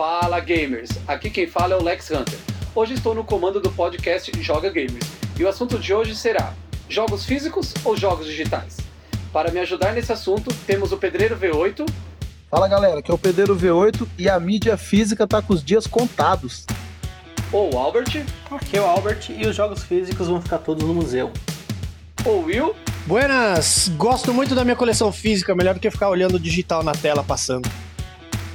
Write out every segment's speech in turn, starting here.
Fala gamers, aqui quem fala é o Lex Hunter. Hoje estou no comando do podcast Joga Gamers e o assunto de hoje será jogos físicos ou jogos digitais? Para me ajudar nesse assunto, temos o Pedreiro V8. Fala galera, aqui é o Pedreiro V8 e a mídia física tá com os dias contados. Ou Albert. Aqui é o Albert e os jogos físicos vão ficar todos no museu. Ou Will. Buenas! Gosto muito da minha coleção física, melhor do que ficar olhando o digital na tela passando.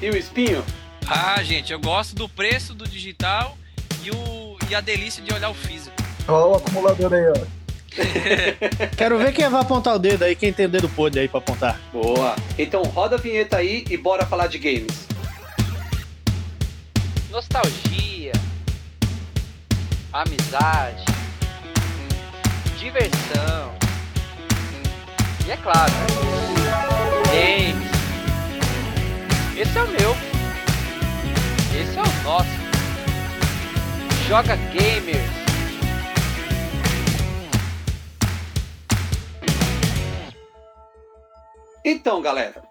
E o Espinho? Ah, gente, eu gosto do preço do digital e, o, e a delícia de olhar o físico. Olha o acumulador aí, ó. Quero ver quem vai apontar o dedo aí, quem tem o dedo podre aí pra apontar. Boa! Então roda a vinheta aí e bora falar de games. Nostalgia, amizade, diversão e é claro, games. Esse é o meu, é o nosso. Joga Gamers. Então, galera,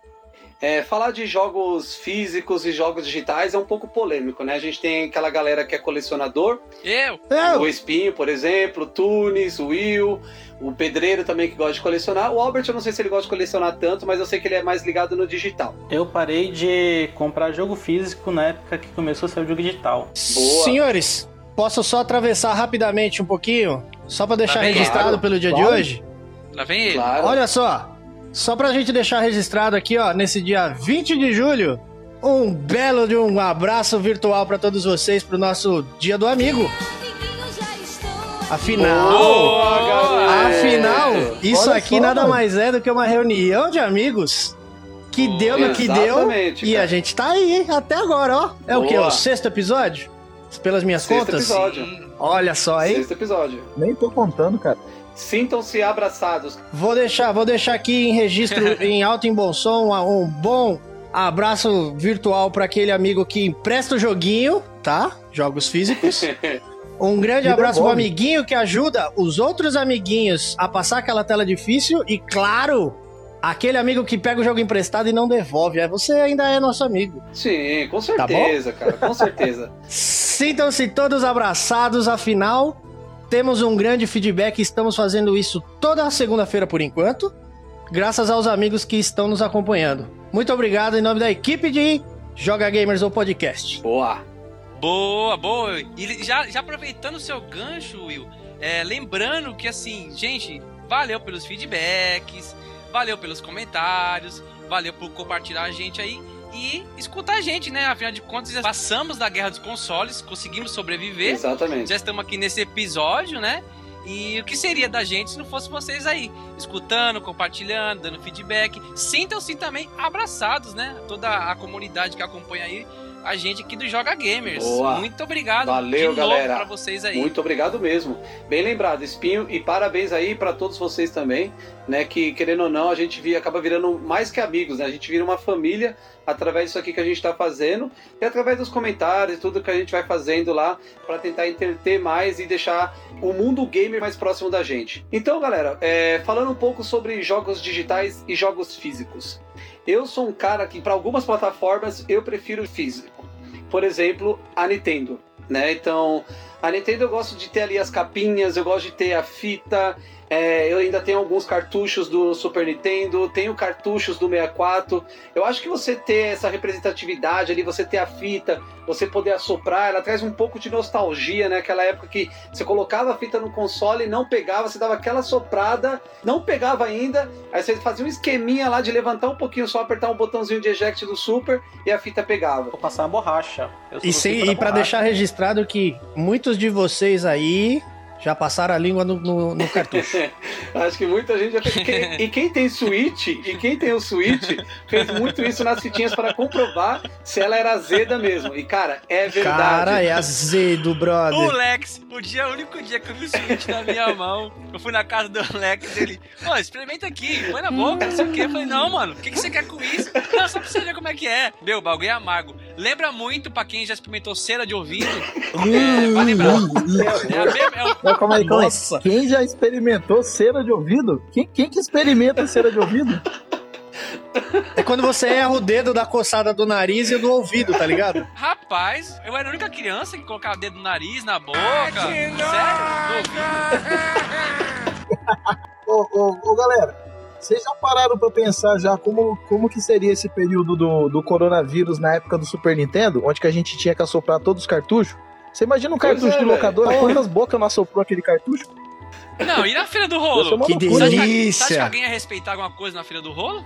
é, falar de jogos físicos e jogos digitais é um pouco polêmico, né? A gente tem aquela galera que é colecionador, Eu? o Espinho, por exemplo, o Tunis, o Will, o Pedreiro também que gosta de colecionar. O Albert, eu não sei se ele gosta de colecionar tanto, mas eu sei que ele é mais ligado no digital. Eu parei de comprar jogo físico na época que começou a sair o jogo digital. Boa. Senhores, posso só atravessar rapidamente um pouquinho? Só pra deixar Tá bem, registrado claro, pelo dia claro. de hoje? Lá vem ele. Claro. Olha só, só pra gente deixar registrado aqui, ó, nesse dia 20 de julho, um belo de um abraço virtual pra todos vocês pro nosso Dia do Amigo. Afinal, Boa, afinal, isso Olha aqui só, nada mano. mais é do que uma reunião de amigos que deu no que deu Exatamente, e cara. a gente tá aí até agora, ó. É o que? Boa. O sexto episódio? Pelas minhas Sexto contas? episódio. Sim. Olha só, hein? Sexto episódio. Nem tô contando, cara. Sintam-se abraçados. Vou deixar, vou deixar aqui em registro, em alto e em bom som, um bom abraço virtual para aquele amigo que empresta o joguinho, tá? Jogos físicos. Um grande Me abraço pro devolve. amiguinho que ajuda os outros amiguinhos a passar aquela tela difícil e, claro, aquele amigo que pega o jogo emprestado e não devolve. É, você ainda é nosso amigo. Sim, com Tá certeza, cara, com certeza. Sintam-se todos abraçados, afinal, temos um grande feedback. Estamos fazendo isso toda segunda-feira por enquanto, graças aos amigos que estão nos acompanhando. Muito obrigado em nome da equipe de Joga Gamers ou Podcast. Boa. Boa, boa. E já, já aproveitando o seu gancho, Will, é, lembrando que assim, gente, valeu pelos feedbacks, valeu pelos comentários, valeu por compartilhar a gente aí e escutar a gente, né? Afinal de contas, já passamos da guerra dos consoles, conseguimos sobreviver. Exatamente. Já estamos aqui nesse episódio, né? E o que seria da gente se não fosse vocês aí, escutando, compartilhando, dando feedback. Sintam-se também abraçados, né? Toda a comunidade que acompanha aí a gente aqui do Joga Gamers. Boa. Muito obrigado Valeu, galera. pra vocês aí. Muito obrigado mesmo. Bem lembrado, Espinho, e parabéns aí pra todos vocês também, né? Que querendo ou não, a gente via, acaba virando mais que amigos, né? A gente vira uma família através disso aqui que a gente tá fazendo e através dos comentários, tudo que a gente vai fazendo lá pra tentar entreter mais e deixar o mundo gamer mais próximo da gente. Então, galera, é, falando um pouco sobre jogos digitais e jogos físicos. Eu sou um cara que, para algumas plataformas, eu prefiro físico. Por exemplo, a Nintendo. Né? Então, a Nintendo eu gosto de ter ali as capinhas, eu gosto de ter a fita. É, eu ainda tenho alguns cartuchos do Super Nintendo, tenho cartuchos do 64. Eu acho que você ter essa representatividade ali, você ter a fita, você poder assoprar, ela traz um pouco de nostalgia, né? Aquela época que você colocava a fita no console e não pegava, você dava aquela soprada, não pegava ainda, aí você fazia um esqueminha lá de levantar um pouquinho só, apertar um botãozinho de eject do Super e a fita pegava. Vou passar uma borracha. E, sem, e pra borracha. deixar registrado que muitos de vocês aí já passaram a língua no, no- no cartucho. Acho que muita gente já fez. Quem- e quem tem Switch, e quem tem o Switch, fez muito isso nas fitinhas para comprovar se ela era azeda mesmo. E, cara, é verdade. Cara, é azedo, O brother. Lex, o dia, o único dia que eu vi o Switch na minha mão, eu fui na casa do Lex ele, ó, experimenta aqui, põe na boca, não sei o que. Eu falei, não, mano, o que, que você quer com isso? Não, só pra você ver como é que é. Meu, o bagulho é amargo. Lembra muito pra quem já experimentou cera de ouvido. É, vai lembrar. É a mesma, é o- Mas calma aí, calma aí. Nossa. Quem já experimentou cera de ouvido? Quem, quem que experimenta cera de ouvido? É quando você erra o dedo da coçada do nariz e do ouvido, tá ligado? Rapaz, eu era a única criança que colocava o dedo no nariz, na boca. Sério? No ouvido. Ô, ô, ô, galera, vocês já pararam pra pensar já como, como que seria esse período do, do coronavírus na época do Super Nintendo, onde que a gente tinha que assoprar todos os cartuchos? Você imagina um Pois cartucho é, de locadora, quantas bocas não assoprou aquele cartucho? Não, e na Feira do Rolo? Que loucura. Você acha que- Você acha que delícia! alguém ia respeitar alguma coisa na Feira do Rolo?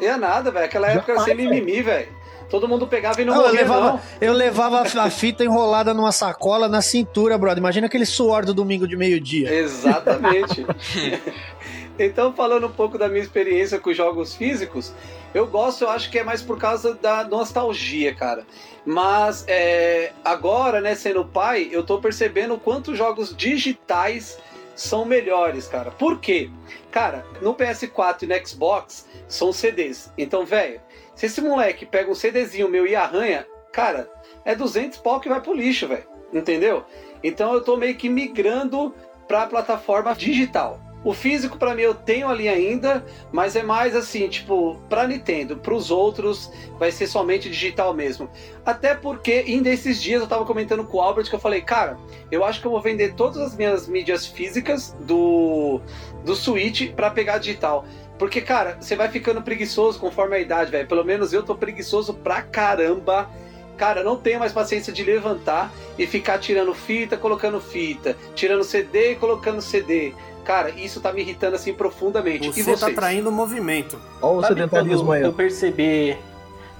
Ia nada, velho. Aquela época era sem mimimi, velho. Todo mundo pegava e não Não, eu, morria, levava, não. eu levava a fita enrolada numa sacola na cintura, brother. Imagina aquele suor do domingo de meio-dia. Exatamente. então, falando um pouco da minha experiência com jogos físicos, eu gosto, eu acho que é mais por causa da nostalgia, cara. Mas é, agora, né, sendo pai, eu tô percebendo o quanto os jogos digitais são melhores, cara. Por quê? Cara, no PS4 e no Xbox são CDs. Então, velho, se esse moleque pega um CDzinho meu e arranha, cara, é 200 pau que vai pro lixo, velho. Entendeu? Então eu tô meio que migrando pra plataforma digital. O físico pra mim eu tenho ali ainda, mas é mais assim, tipo, pra Nintendo, pros outros vai ser somente digital mesmo. Até porque ainda esses dias eu tava comentando com o Albert que eu falei, cara, eu acho que eu vou vender todas as minhas mídias físicas do do Switch pra pegar digital. Porque, cara, você vai ficando preguiçoso conforme a idade, velho. Pelo menos eu tô preguiçoso pra caramba. Cara, não tenho mais paciência de levantar e ficar tirando fita, colocando fita, tirando CD colocando CD. Cara, isso tá me irritando assim profundamente. e Você vocês? tá traindo movimento. Olha o Sabe sedentarismo quando aí. eu percebi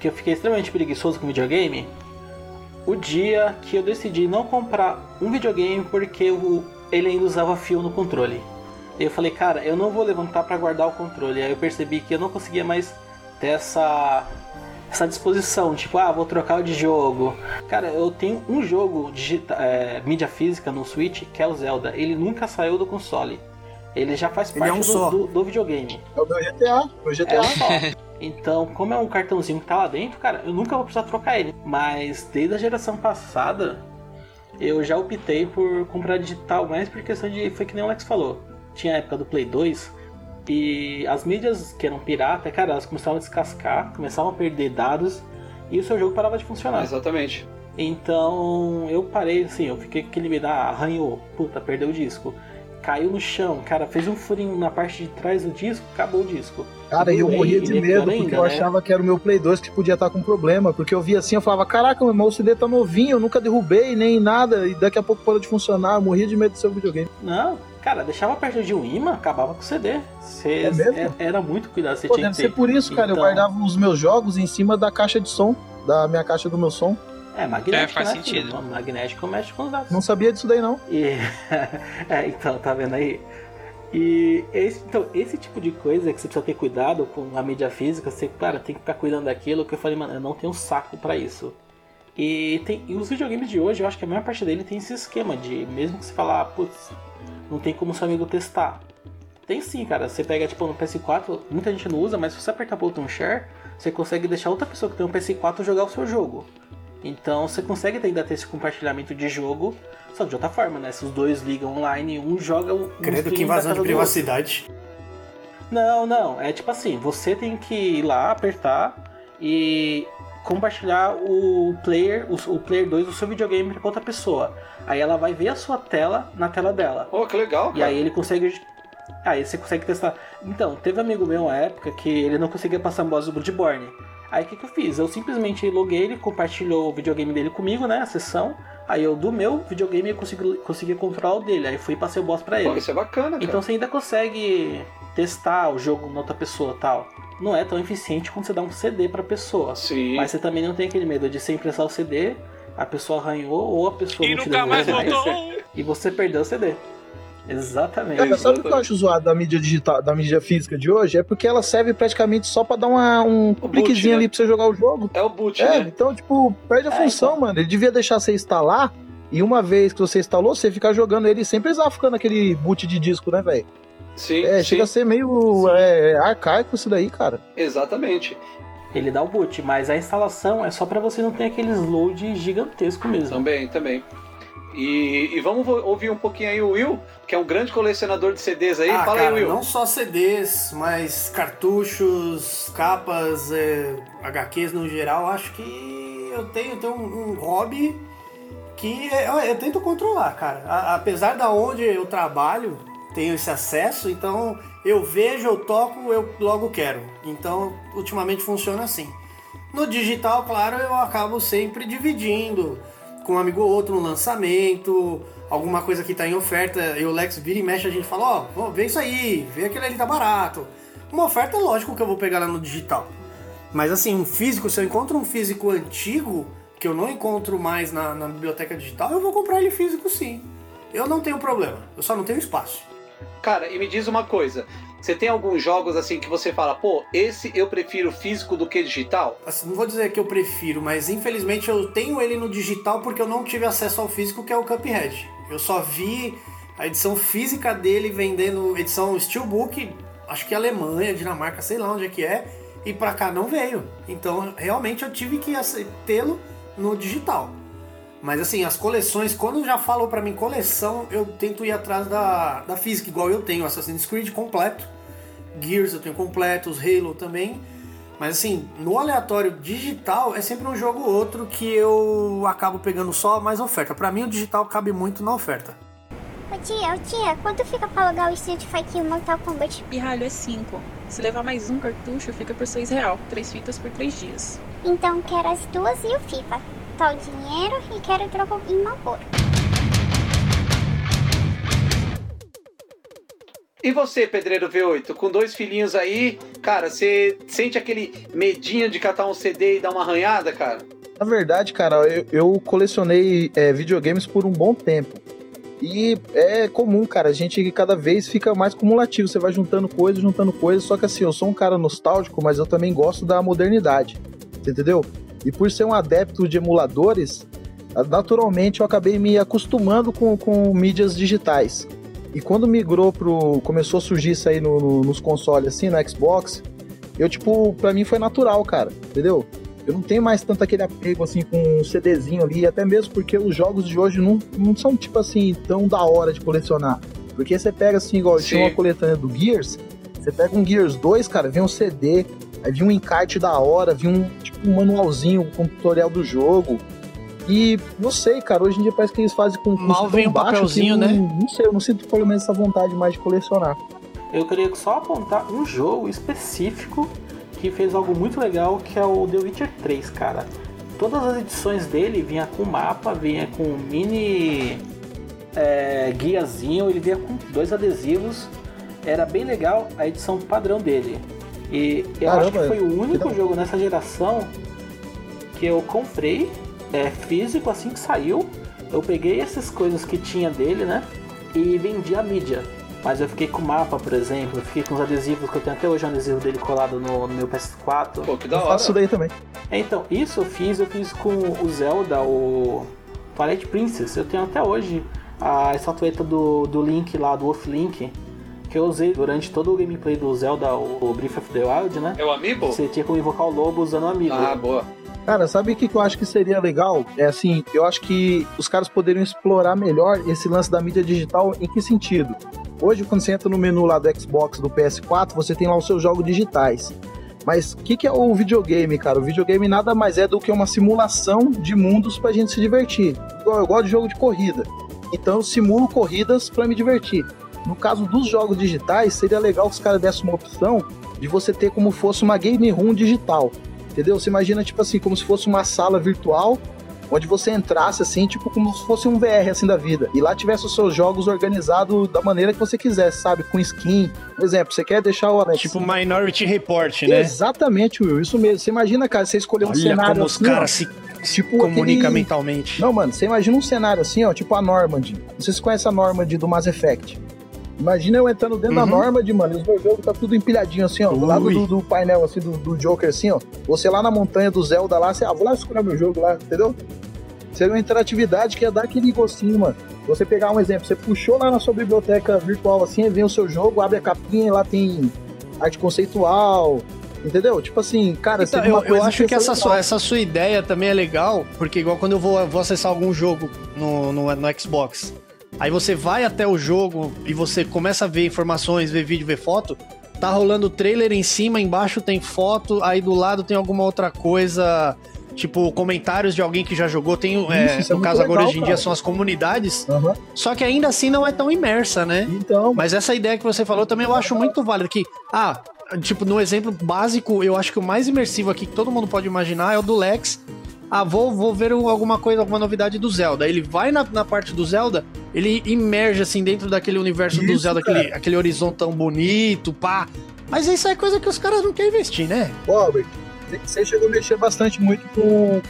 que eu fiquei extremamente preguiçoso com videogame? O dia que eu decidi não comprar um videogame porque o- ele ainda usava fio no controle. E eu falei, cara, eu não vou levantar pra guardar o controle. Aí eu percebi que eu não conseguia mais ter essa essa disposição, tipo, ah, vou trocar o de jogo. Cara, eu tenho um jogo digita é, mídia física no Switch, que é o Zelda. Ele nunca saiu do console. Ele já faz é parte um do- do- do videogame. É o meu GTA, meu É GTA. um só. Então, como é um cartãozinho que tá lá dentro, cara, eu nunca vou precisar trocar ele. Mas desde a geração passada, eu já optei por comprar digital, mais por questão de. Foi que nem o Alex falou. Tinha a época do Play 2 e as mídias que eram pirata, cara, elas começavam a descascar, começavam a perder dados e o seu jogo parava de funcionar. Exatamente. Então eu parei assim, eu fiquei com aquele medo, ah, arranhou, puta, perdeu o disco. Caiu no chão, cara, fez um furinho na parte de trás do disco, acabou o disco. Cara, e eu morria de medo, porque ainda, eu né? achava que era o meu Play 2 que podia estar com problema. Porque eu via assim, eu falava, caraca, meu irmão, o CD tá novinho, eu nunca derrubei nem nada, e daqui a pouco parou de funcionar, eu morria de medo do seu videogame. Não, cara, deixava perto de um imã, acabava com o CD. Cê- É mesmo? é- era muito cuidado, você Pô, tinha deve que ser ter. por isso, cara, eu Então- guardava os meus jogos em cima da caixa de som, da minha caixa do meu som. É, magnético, É, faz né, sentido. filho? Magnético mexe com os dados. Não sabia disso daí, não. E... é, então, tá vendo aí? E esse, então, esse tipo de coisa que você precisa ter cuidado com a mídia física, você, cara, tem que ficar cuidando daquilo que eu falei, mano, eu não tenho saco pra isso. E, tem, e os videogames de hoje, eu acho que a maior parte dele tem esse esquema de, mesmo que você falar, ah, putz, não tem como seu amigo testar. Tem sim, cara. Você pega, tipo, no PS4, muita gente não usa, mas se você apertar o botão share, você consegue deixar outra pessoa que tem um PS4 jogar o seu jogo. Então você consegue ainda ter esse compartilhamento de jogo, só de outra forma, né? Se os dois ligam online, um joga o. Credo um que invasão de privacidade. Não, não. É tipo assim, você tem que ir lá, apertar e compartilhar o player, o, o player 2 do seu videogame com outra pessoa. Aí ela vai ver a sua tela na tela dela. Pô, que legal, E cara. aí ele consegue. Aí você consegue testar. Então, teve um amigo meu uma época que ele não conseguia passar boss do Bloodborne. Aí o que, que eu fiz? Eu simplesmente loguei ele, compartilhou o videogame dele comigo, né? A sessão. Aí eu do meu videogame consegui, consegui controlar o dele. Aí fui e passei o boss pra Pô, ele. isso é bacana, cara. Então você ainda consegue testar o jogo na outra pessoa tal. Não é tão eficiente quando você dá um CD pra pessoa. Sim. Mas você também não tem aquele medo de você emprestar o CD, a pessoa arranhou ou a pessoa E não te nunca mais mais, voltou. e você perdeu o CD. Exatamente. Cara, sabe o que eu acho zoado da mídia digital, da mídia física de hoje? É porque ela serve praticamente só pra dar uma, um cliquezinho né? ali pra você jogar o jogo. É o boot, É, né? então, tipo, perde a É, função, então. mano. Ele devia deixar você instalar e uma vez que você instalou, você ficar jogando ele sem precisar ficar naquele boot de disco, né, velho? Sim, É, sim. chega a ser meio é, arcaico isso daí, cara. Exatamente. Ele dá o boot, mas a instalação é só pra você não ter aqueles load gigantesco mesmo. Também, também. E, e vamos ouvir um pouquinho aí o Will, que é um grande colecionador de CDs aí. Ah, Fala cara, aí, Will. não só CDs, mas cartuchos, capas, é, HQs no geral. Acho que eu tenho, tenho um, um hobby que eu, eu tento controlar, cara. A- apesar da onde eu trabalho, tenho esse acesso, então eu vejo, eu toco, eu logo quero. Então, ultimamente funciona assim. No digital, claro, eu acabo sempre dividindo com um amigo ou outro no lançamento, alguma coisa que tá em oferta, e o Lex vira e mexe, a gente fala, ó, oh, vê isso aí, vê aquele ali tá barato. Uma oferta lógico que eu vou pegar lá no digital. Mas assim, um físico, se eu encontro um físico antigo, que eu não encontro mais na, na biblioteca digital, eu vou comprar ele físico sim. Eu não tenho problema, eu só não tenho espaço. Cara, e me diz uma coisa. Você tem alguns jogos assim que você fala, pô, esse eu prefiro físico do que digital? Assim, não vou dizer que eu prefiro, mas infelizmente eu tenho ele no digital porque eu não tive acesso ao físico, que é o Cuphead. Eu só vi a edição física dele vendendo edição Steelbook, acho que Alemanha, Dinamarca, sei lá onde é que é, e pra cá não veio. Então realmente eu tive que tê-lo no digital. Mas assim, as coleções, quando já falou pra mim coleção, eu tento ir atrás da, da física, igual eu tenho Assassin's Creed completo, Gears eu tenho completo, os Halo também. Mas assim, no aleatório digital é sempre um jogo ou outro que eu acabo pegando só mais oferta. Pra mim o digital cabe muito na oferta. Ô tia, ô tia, quanto fica pra alugar o Street Fighter e o Mortal Kombat? Pirralho é 5. Se levar mais um cartucho, fica por 6 real. Três fitas por 3 dias. Então quero as duas e o FIFA. O dinheiro e quero trocar em Malboro. E você, Pedreiro V8, com dois filhinhos aí, cara, você sente aquele medinho de catar um CD e dar uma arranhada, cara? Na verdade, cara, eu, eu colecionei é, videogames por um bom tempo. E é comum, cara, a gente cada vez fica mais cumulativo. Você vai juntando coisas, juntando coisas. Só que assim, eu sou um cara nostálgico, mas eu também gosto da modernidade. Você entendeu? E por ser um adepto de emuladores, naturalmente eu acabei me acostumando com, com mídias digitais. E quando migrou pro. começou a surgir isso aí no- no- nos consoles, assim, no Xbox, eu, tipo, pra mim foi natural, cara, entendeu? Eu não tenho mais tanto aquele apego, assim, com um CDzinho ali, até mesmo porque os jogos de hoje não, não são, tipo assim, tão da hora de colecionar. Porque você pega, assim, igual eu tinha uma coletânea do Gears, você pega um Gears 2, cara, vem um CD, aí vem um encarte da hora, vem um, um manualzinho com tutorial do jogo. E não sei, cara, hoje em dia parece que eles fazem com um Mal vem um baixo que papelzinho, não, né? Não sei, eu não sinto pelo menos essa vontade mais de colecionar. Eu queria só apontar um jogo específico que fez algo muito legal, que é o The Witcher 3, cara. Todas as edições dele vinha com mapa, vinha com mini é, guiazinho, ele vinha com dois adesivos. Era bem legal a edição padrão dele. E eu acho que Caramba, foi o único da- jogo nessa geração que eu comprei é, físico assim que saiu. Eu peguei essas coisas que tinha dele, né? E vendi a mídia. Mas eu fiquei com o mapa, por exemplo, eu fiquei com os adesivos que eu tenho até hoje um adesivo dele colado no, no meu PS4. Pô, que da Eu hora. faço isso daí também. É, Então, isso eu fiz, eu fiz com o Zelda, o Twilight Princess. Eu tenho até hoje a estatueta do, do Link lá, do Wolf Link, que eu usei durante todo o gameplay do Zelda, o Breath of the Wild, né? É o Amiibo? Você tinha como invocar o lobo usando o amigo. Ah, boa. Cara, sabe o que que eu acho que seria legal? É assim, eu acho que os caras poderiam explorar melhor esse lance da mídia digital em que sentido? Hoje, quando você entra no menu lá do Xbox, do PS4, você tem lá os seus jogos digitais. Mas o que, que é o videogame, cara? O videogame nada mais é do que uma simulação de mundos pra gente se divertir. Igual Eu gosto de jogo de corrida. Então eu simulo corridas pra me divertir. No caso dos jogos digitais, seria legal que os caras dessem uma opção de você ter como fosse uma game room digital. Entendeu? Você imagina, tipo assim, como se fosse uma sala virtual, onde você entrasse assim, tipo, como se fosse um VR assim da vida. E lá tivesse os seus jogos organizados da maneira que você quisesse, sabe? Com skin. Por exemplo, você quer deixar o Alex. Tipo Minority Report, né? Exatamente, Will, isso mesmo. Você imagina, cara, você escolher um cenário como os assim, caras se tipo comunicam aquele- mentalmente. Não, mano, você imagina um cenário assim, ó, tipo a Normandy. Não sei se você conhece a Normandy do Mass Effect. Imagina eu entrando dentro da Uhum. Normandy, mano, e os meus jogos tá tudo empilhadinho assim, ó, do lado Ui. do, do painel assim, do, do Joker assim, ó. Você lá na montanha do Zelda lá, você, ah, vou lá escolher meu jogo lá, entendeu? Seria uma interatividade que ia dar aquele gostinho, mano. Você pegar um exemplo, você puxou lá na sua biblioteca virtual assim, vem o seu jogo, abre a capinha lá tem arte conceitual, Entendeu? Tipo assim, cara, Então, seria eu, eu acho que essa sua, essa sua ideia também é legal, porque igual quando eu vou, vou acessar algum jogo no, no, no Xbox, aí você vai até o jogo e você começa a ver informações, ver vídeo, ver foto, tá rolando trailer em cima, embaixo tem foto, aí do lado tem alguma outra coisa, tipo comentários de alguém que já jogou, tem, é, isso é no caso agora legal, hoje em dia cara. são as comunidades, Aham. só que ainda assim não é tão imersa, né? Então, Mas essa ideia que você falou também eu acho muito válida. Que, ah, tipo, no exemplo básico, eu acho que o mais imersivo aqui que todo mundo pode imaginar é o do Lex. Ah, vou, vou ver alguma coisa, alguma novidade do Zelda. Ele vai na, na parte do Zelda, ele imerge assim dentro daquele universo do Isso, Zelda, aquele, aquele horizonte tão bonito, pá. Mas isso é coisa que os caras não querem investir, né? Albert, você chegou a mexer bastante muito com.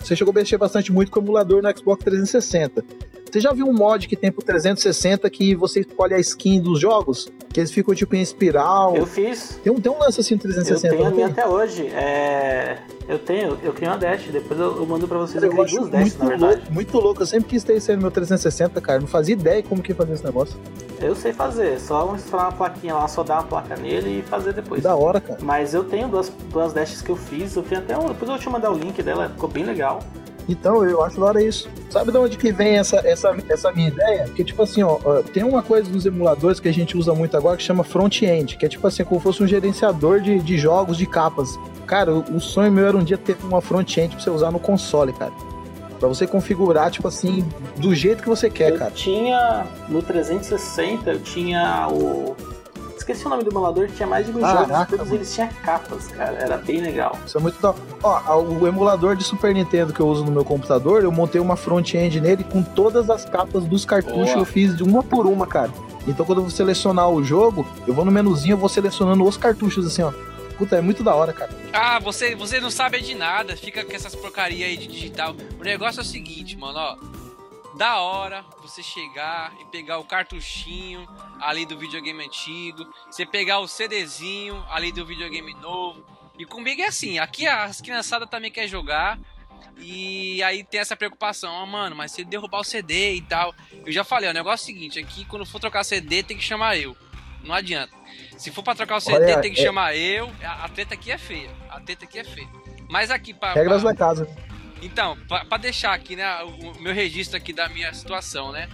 Você chegou a mexer bastante muito com o emulador no Xbox 360. Você já viu um mod que tem pro 360 que você escolhe a skin dos jogos? Que eles ficam tipo em espiral. Eu fiz. Tem, um, tem um lance assim no Eu 360. tenho a minha até hoje. É... Eu tenho, eu criei uma dash, depois eu, eu mando pra vocês. Cara, Eu eu criei duas muito na verdade. louco, muito louco. Eu sempre quis ter isso aí no meu 360, cara. Não fazia ideia como que ia fazer esse negócio. Eu sei fazer, só instalar uma plaquinha lá, só dar uma placa nele e fazer depois. Da hora, cara. Mas eu tenho duas, duas dashes que eu fiz, eu tenho até um. Depois eu vou te mandar o link dela, ficou bem legal. Então, eu acho da hora isso. Sabe de onde que vem essa, essa, essa minha ideia? Porque, tipo assim, ó, tem uma coisa nos emuladores que a gente usa muito agora que chama front-end, que é tipo assim, como fosse um gerenciador de, de jogos, de capas. Cara, o, o sonho meu era um dia ter uma front-end pra você usar no console, cara. Pra você configurar, tipo assim, do jeito que você quer, eu cara. tinha no 360, eu tinha o. Esqueci o nome do emulador, tinha mais de mil Caraca, jogos, todos mano. eles tinham capas, cara, era bem legal. Isso é muito da Ó, o emulador de Super Nintendo que eu uso no meu computador, eu montei uma front-end nele com todas as capas dos cartuchos, Boa. eu fiz de uma por uma, cara. Então quando eu vou selecionar o jogo, eu vou no menuzinho, eu vou selecionando os cartuchos assim, ó. Puta, é muito da hora, cara. Ah, você, você não sabe de nada, fica com essas porcaria aí de digital. O negócio é o seguinte, mano, ó. Da hora você chegar e pegar o cartuchinho ali do videogame antigo, você pegar o CDzinho ali do videogame novo. E comigo é assim, aqui as criançadas também quer jogar. E aí tem essa preocupação, ah, mano, mas se derrubar o CD e tal. Eu já falei, o negócio é o seguinte, aqui quando for trocar CD tem que chamar eu. Não adianta. Se for pra trocar o CD, Olha, tem que é- chamar eu. A, a treta aqui é feia. A treta aqui é feia. Mas aqui, pra, Regras pra- da casa. Então, pra, pra deixar aqui, né, o, o meu registro aqui da minha situação, né?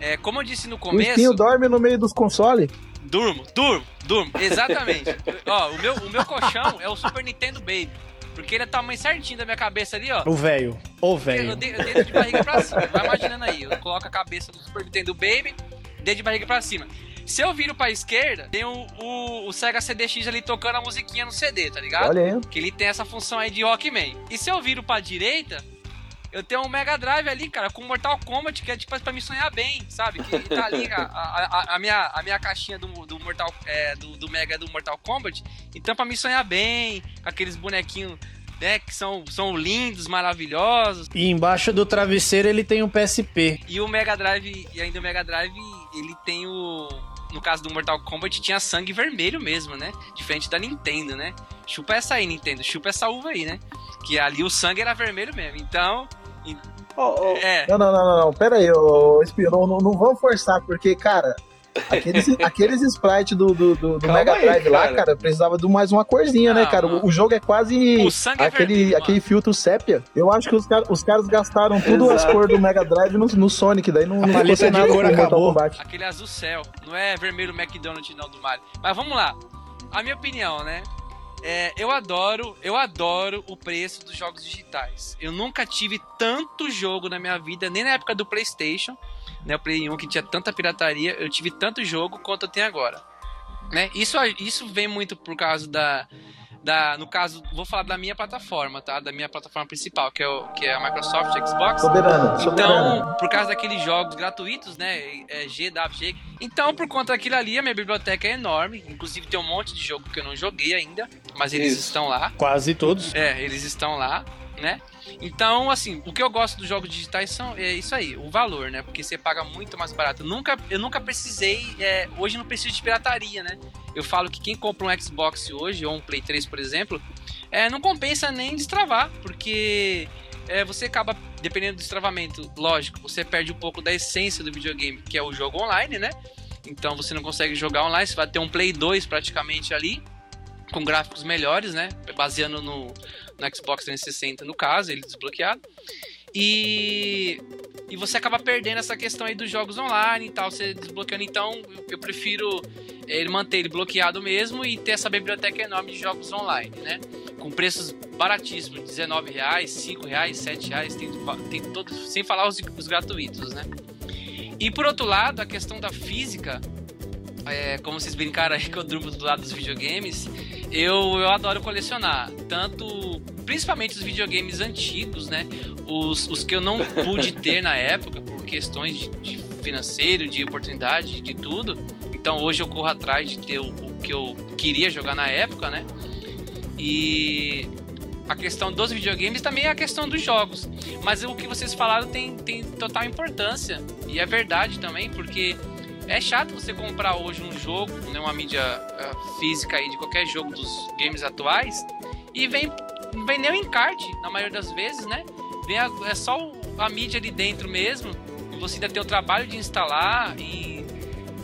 É, como eu disse no O começo, espinho dorme no meio dos consoles. durmo, durmo, durmo, exatamente. ó, o meu, o meu colchão é o Super Nintendo Baby. Porque ele é tamanho certinho da minha cabeça ali, ó. O velho. O Eu, velho. de- eu deito de barriga pra cima. Vai imaginando aí. Eu coloco a cabeça do Super Nintendo Baby, dedo de barriga pra cima. Se eu viro pra esquerda, tem o, o, o Sega CDX ali tocando a musiquinha no CD, tá ligado? Olha aí. Que ele tem essa função aí de Rockman. E se eu viro pra direita, eu tenho um Mega Drive ali, cara, com Mortal Kombat, que é tipo pra me sonhar bem, sabe? Que tá ali a, a, a- minha, a minha caixinha do, do Mortal é, do, do Mega do Mortal Kombat. Então pra me sonhar bem, com aqueles bonequinhos, né, que são, são lindos, maravilhosos. E embaixo do travesseiro ele tem um PSP. E o Mega Drive, e ainda o Mega Drive, ele tem o. No caso do Mortal Kombat, tinha sangue vermelho mesmo, né? Diferente da Nintendo, né? Chupa essa aí, Nintendo. Chupa essa uva aí, né? Que ali o sangue era vermelho mesmo. Então. É. Não, não, não, não, não. Pera aí, ô, espinho, não, não, não vamos forçar, porque, cara, aqueles, aqueles sprites do, do, do, do Mega aí, Drive lá, cara. precisava de mais uma corzinha, né, cara? O, o jogo é quase O sangue é aquele, vermelho, aquele filtro sépia. Eu acho que os, car os caras gastaram tudo as Exato. cores do Mega Drive no, no Sonic, daí não, A não ficou nada cor com o Mortal acabou. Aquele azul céu. Não é vermelho McDonald's não do Mario. Mas vamos lá. A minha opinião, né? É, eu adoro, eu adoro o preço dos jogos digitais. Eu nunca tive tanto jogo na minha vida, nem na época do PlayStation, né, o Play 1 que tinha tanta pirataria, eu tive tanto jogo quanto eu tenho agora. Né? Isso, isso vem muito por causa da, da. No caso, vou falar da minha plataforma, tá? Da minha plataforma principal, que é, o, que é a Microsoft Xbox. Soberana, soberana. Então, por causa daqueles jogos gratuitos, né? É, GWG. Então, por conta daquilo ali, a minha biblioteca é enorme. Inclusive, tem um monte de jogo que eu não joguei ainda, mas eles Isso. estão lá. Quase todos. É, eles estão lá, né? Então, assim, o que eu gosto dos jogos digitais são é isso aí, o valor, né? Porque você paga muito mais barato. Eu nunca, eu nunca precisei, é, hoje não preciso de pirataria, né? Eu falo que quem compra um Xbox hoje, ou um Play 3, por exemplo, é, não compensa nem destravar, porque é, você acaba, dependendo do destravamento, lógico, você perde um pouco da essência do videogame, que é o jogo online, né? Então você não consegue jogar online, você vai ter um Play 2 praticamente ali, com gráficos melhores, né? Baseando no, no Xbox 360 no caso, ele desbloqueado. E, e você acaba perdendo essa questão aí dos jogos online e tal, você desbloqueando. Então, eu, prefiro ele manter ele bloqueado mesmo e ter essa biblioteca enorme de jogos online, né? Com preços baratíssimos, R$19,00, R$5,00, R$7,00, tem, tem todos, sem falar os, os gratuitos, né? E por outro lado, a questão da física, é, como vocês brincaram aí que eu durmo do lado dos videogames, eu, eu adoro colecionar. Tanto, principalmente os videogames antigos, né? Os, os que eu não pude ter na época, por questões de, de financeiro, de oportunidade, de tudo. Então hoje eu corro atrás de ter o, o que eu queria jogar na época, né? E a questão dos videogames também é a questão dos jogos. Mas o que vocês falaram tem, tem total importância. E é verdade também, porque é chato você comprar hoje um jogo, né, uma mídia uh, física aí de qualquer jogo dos games atuais, e vem, vem nem o encarte, na maioria das vezes, né? Vem a, é só a mídia ali dentro mesmo, e você ainda tem o trabalho de instalar, e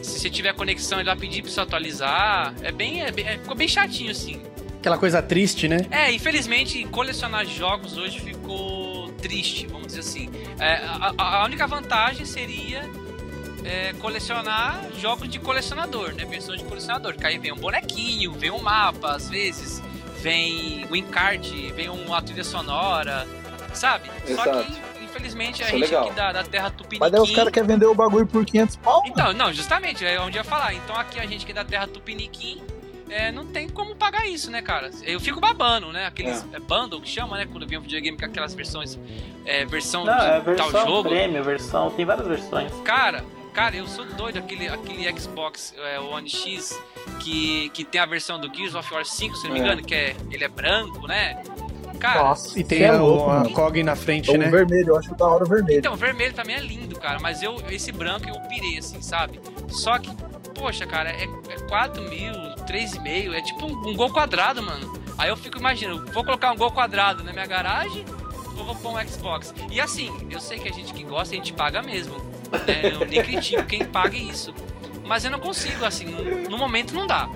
se você tiver conexão ele vai pedir pra você atualizar. É bem, é bem é, ficou bem chatinho assim. Aquela coisa triste, né? É, infelizmente colecionar jogos hoje ficou triste, vamos dizer assim. É, a, a, única vantagem seria é, colecionar jogos de colecionador, né? Versões de colecionador. Que aí vem um bonequinho, vem um mapa, às vezes, vem um encarte, vem uma trilha sonora, sabe? Exato. Só que infelizmente a Isso é gente legal. aqui da, da Terra Tupiniquim... Mas daí os caras querem vender o bagulho por 500 pau. Então, não, justamente, é onde eu ia falar. Então aqui a gente que é da Terra Tupiniquim, é, não tem como pagar isso, né, cara? Eu fico babando, né? Aqueles é. bundle que chama, né? Quando vem um videogame com aquelas versões. É, versão Não, é de tal versão jogo. prêmio, versão. Tem várias versões. Cara, cara, eu sou doido aquele, aquele Xbox é, One X que, que tem a versão do Gears of War 5, se não me É. engano, que é, ele é branco, né? Cara, Nossa, E tem é a, louco, a mano. COG na frente, O né? vermelho, eu acho da hora o vermelho. Então, vermelho também é lindo, cara, mas eu esse branco eu pirei, assim, sabe? Só que, poxa, cara, é, é 4 mil, 3,5, é tipo um, um gol quadrado, mano. Aí eu fico imaginando, vou colocar um gol quadrado na minha garagem ou vou pôr um Xbox? E assim, eu sei que a gente que gosta, a gente paga mesmo. Né? Eu nem critico quem paga isso. Mas eu não consigo, assim, no, momento não dá.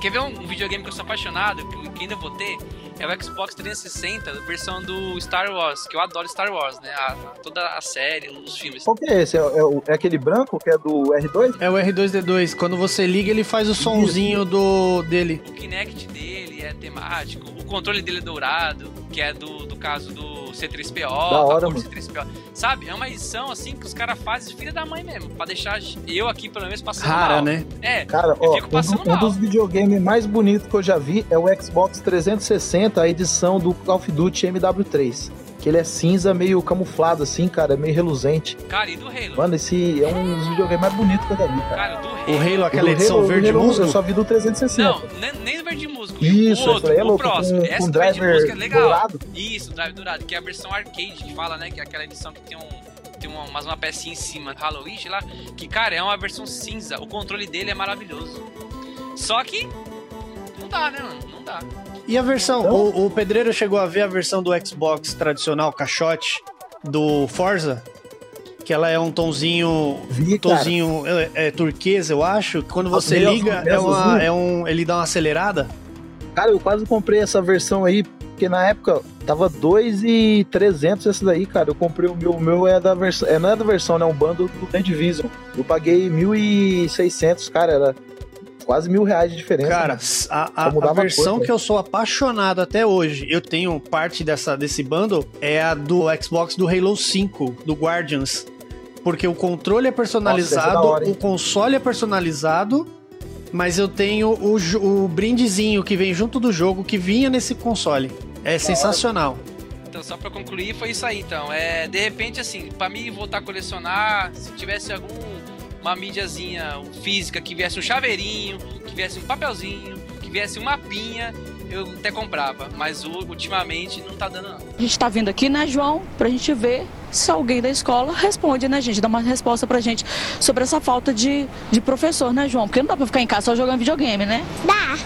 Quer ver um, videogame que eu sou apaixonado, que, ainda vou ter? É o Xbox 360, versão do Star Wars, que eu adoro Star Wars, né? A- a- toda a série, os filmes. Qual que é esse? É, é o- é aquele branco que é do R2? É o R2D2. Quando você liga, ele faz o sonzinho do dele. O Kinect dele é temático, o controle dele é dourado, que é do, do caso do C3PO, Da hora, a cor do mano. C3PO. Sabe? É uma edição assim que os caras fazem filha da mãe mesmo, pra deixar eu aqui pelo menos passando Rara, mal. né? É, Cara, Eu ó, fico um, um mal. dos videogames mais bonitos que eu já vi é o Xbox 360, a edição do Call of Duty MW3. Que ele é cinza, meio camuflado assim, cara, meio reluzente. cara, e do Halo? Mano, esse é um dos videogames mais bonitos que eu já vi, cara. Cara, do Halo. O Halo, O aquela edição Halo- o verde Halo musgo. Eu só vi do 360. Não, nem, nem do verde musgo. Isso, o outro, é o louco, próximo. com, Essa com do verde driver musgo é legal. dourado. Isso, Drive Dourado, que é a versão arcade que fala, né? Que é aquela edição que tem um. Tem uma, mais uma pecinha em cima, Halloween lá. Que, cara, é uma versão cinza. O controle dele é maravilhoso. Só que. Não dá, né, mano? Não dá. E a versão? Então- O, o Pedreiro chegou a ver a versão do Xbox tradicional, caixote, do Forza? Que ela é um tonzinho. Vi. Tonzinho é, é, turquesa, eu acho. que Quando você liga, é, uma, é um. Ele dá uma acelerada. Cara, eu quase comprei essa versão aí, porque na época tava 2,300 esse daí, cara. Eu comprei o meu, o meu é da versão, é, não é da versão, né? É um bundle do The Division. Eu paguei 1.600, cara, era quase mil reais de diferença. Cara, mano. a, a- a versão né? que eu sou apaixonado até hoje, eu tenho parte dessa, desse bundle, é a do Xbox do Halo 5, do Guardians. Porque o controle é personalizado, Nossa, é da hora, o console é personalizado, mas eu tenho o, o brindezinho que vem junto do jogo que vinha nesse console. É sensacional. Então, só pra concluir, foi isso aí, então. É, de repente, assim, pra mim voltar a colecionar, se tivesse algum uma mídiazinha física que viesse um chaveirinho, que viesse um papelzinho, que viesse uma mapinha, eu até comprava. Mas ultimamente não tá dando, não. A gente tá vindo aqui, né, João, pra gente ver se alguém da escola responde, né, gente? Dá uma resposta pra gente sobre essa falta de, de professor, né, João? Porque não dá pra ficar em casa só jogando videogame, né? Dá.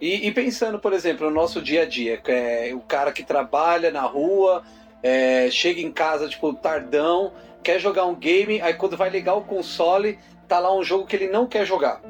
E, e pensando, por exemplo, no nosso dia a dia, que é o cara que trabalha na rua é, chega em casa, tipo, tardão, quer jogar um game, aí quando vai ligar o console, tá lá um jogo que ele não quer jogar.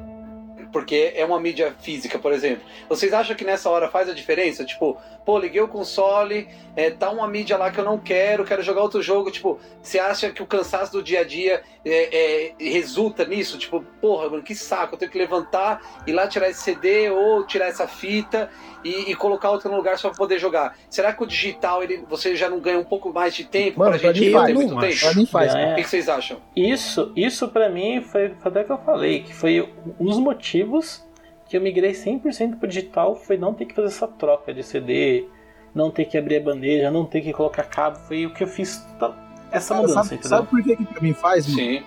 Porque é uma mídia física, por exemplo. Vocês acham que nessa hora faz a diferença? Tipo, pô, liguei o console, é, tá uma mídia lá que eu não quero, quero jogar outro jogo. Tipo, você acha que o cansaço do dia a dia é, é, resulta nisso? Tipo, porra, mano, que saco, eu tenho que levantar, ir lá tirar esse CD ou tirar essa fita e, e colocar outro no lugar só pra poder jogar. Será que o digital, ele, você já não ganha um pouco mais de tempo Mano, pra pra gente mim não faz, muito tempo? Pra mim faz. É. O que vocês acham? Isso, isso para mim foi, foi até que eu falei, que foi um dos motivos que eu migrei 100% pro digital, foi não ter que fazer essa troca de CD, não ter que abrir a bandeja, não ter que colocar cabo, foi o que eu fiz to- essa Cara, mudança, sabe, sabe por que, que pra mim faz, mano? Sim.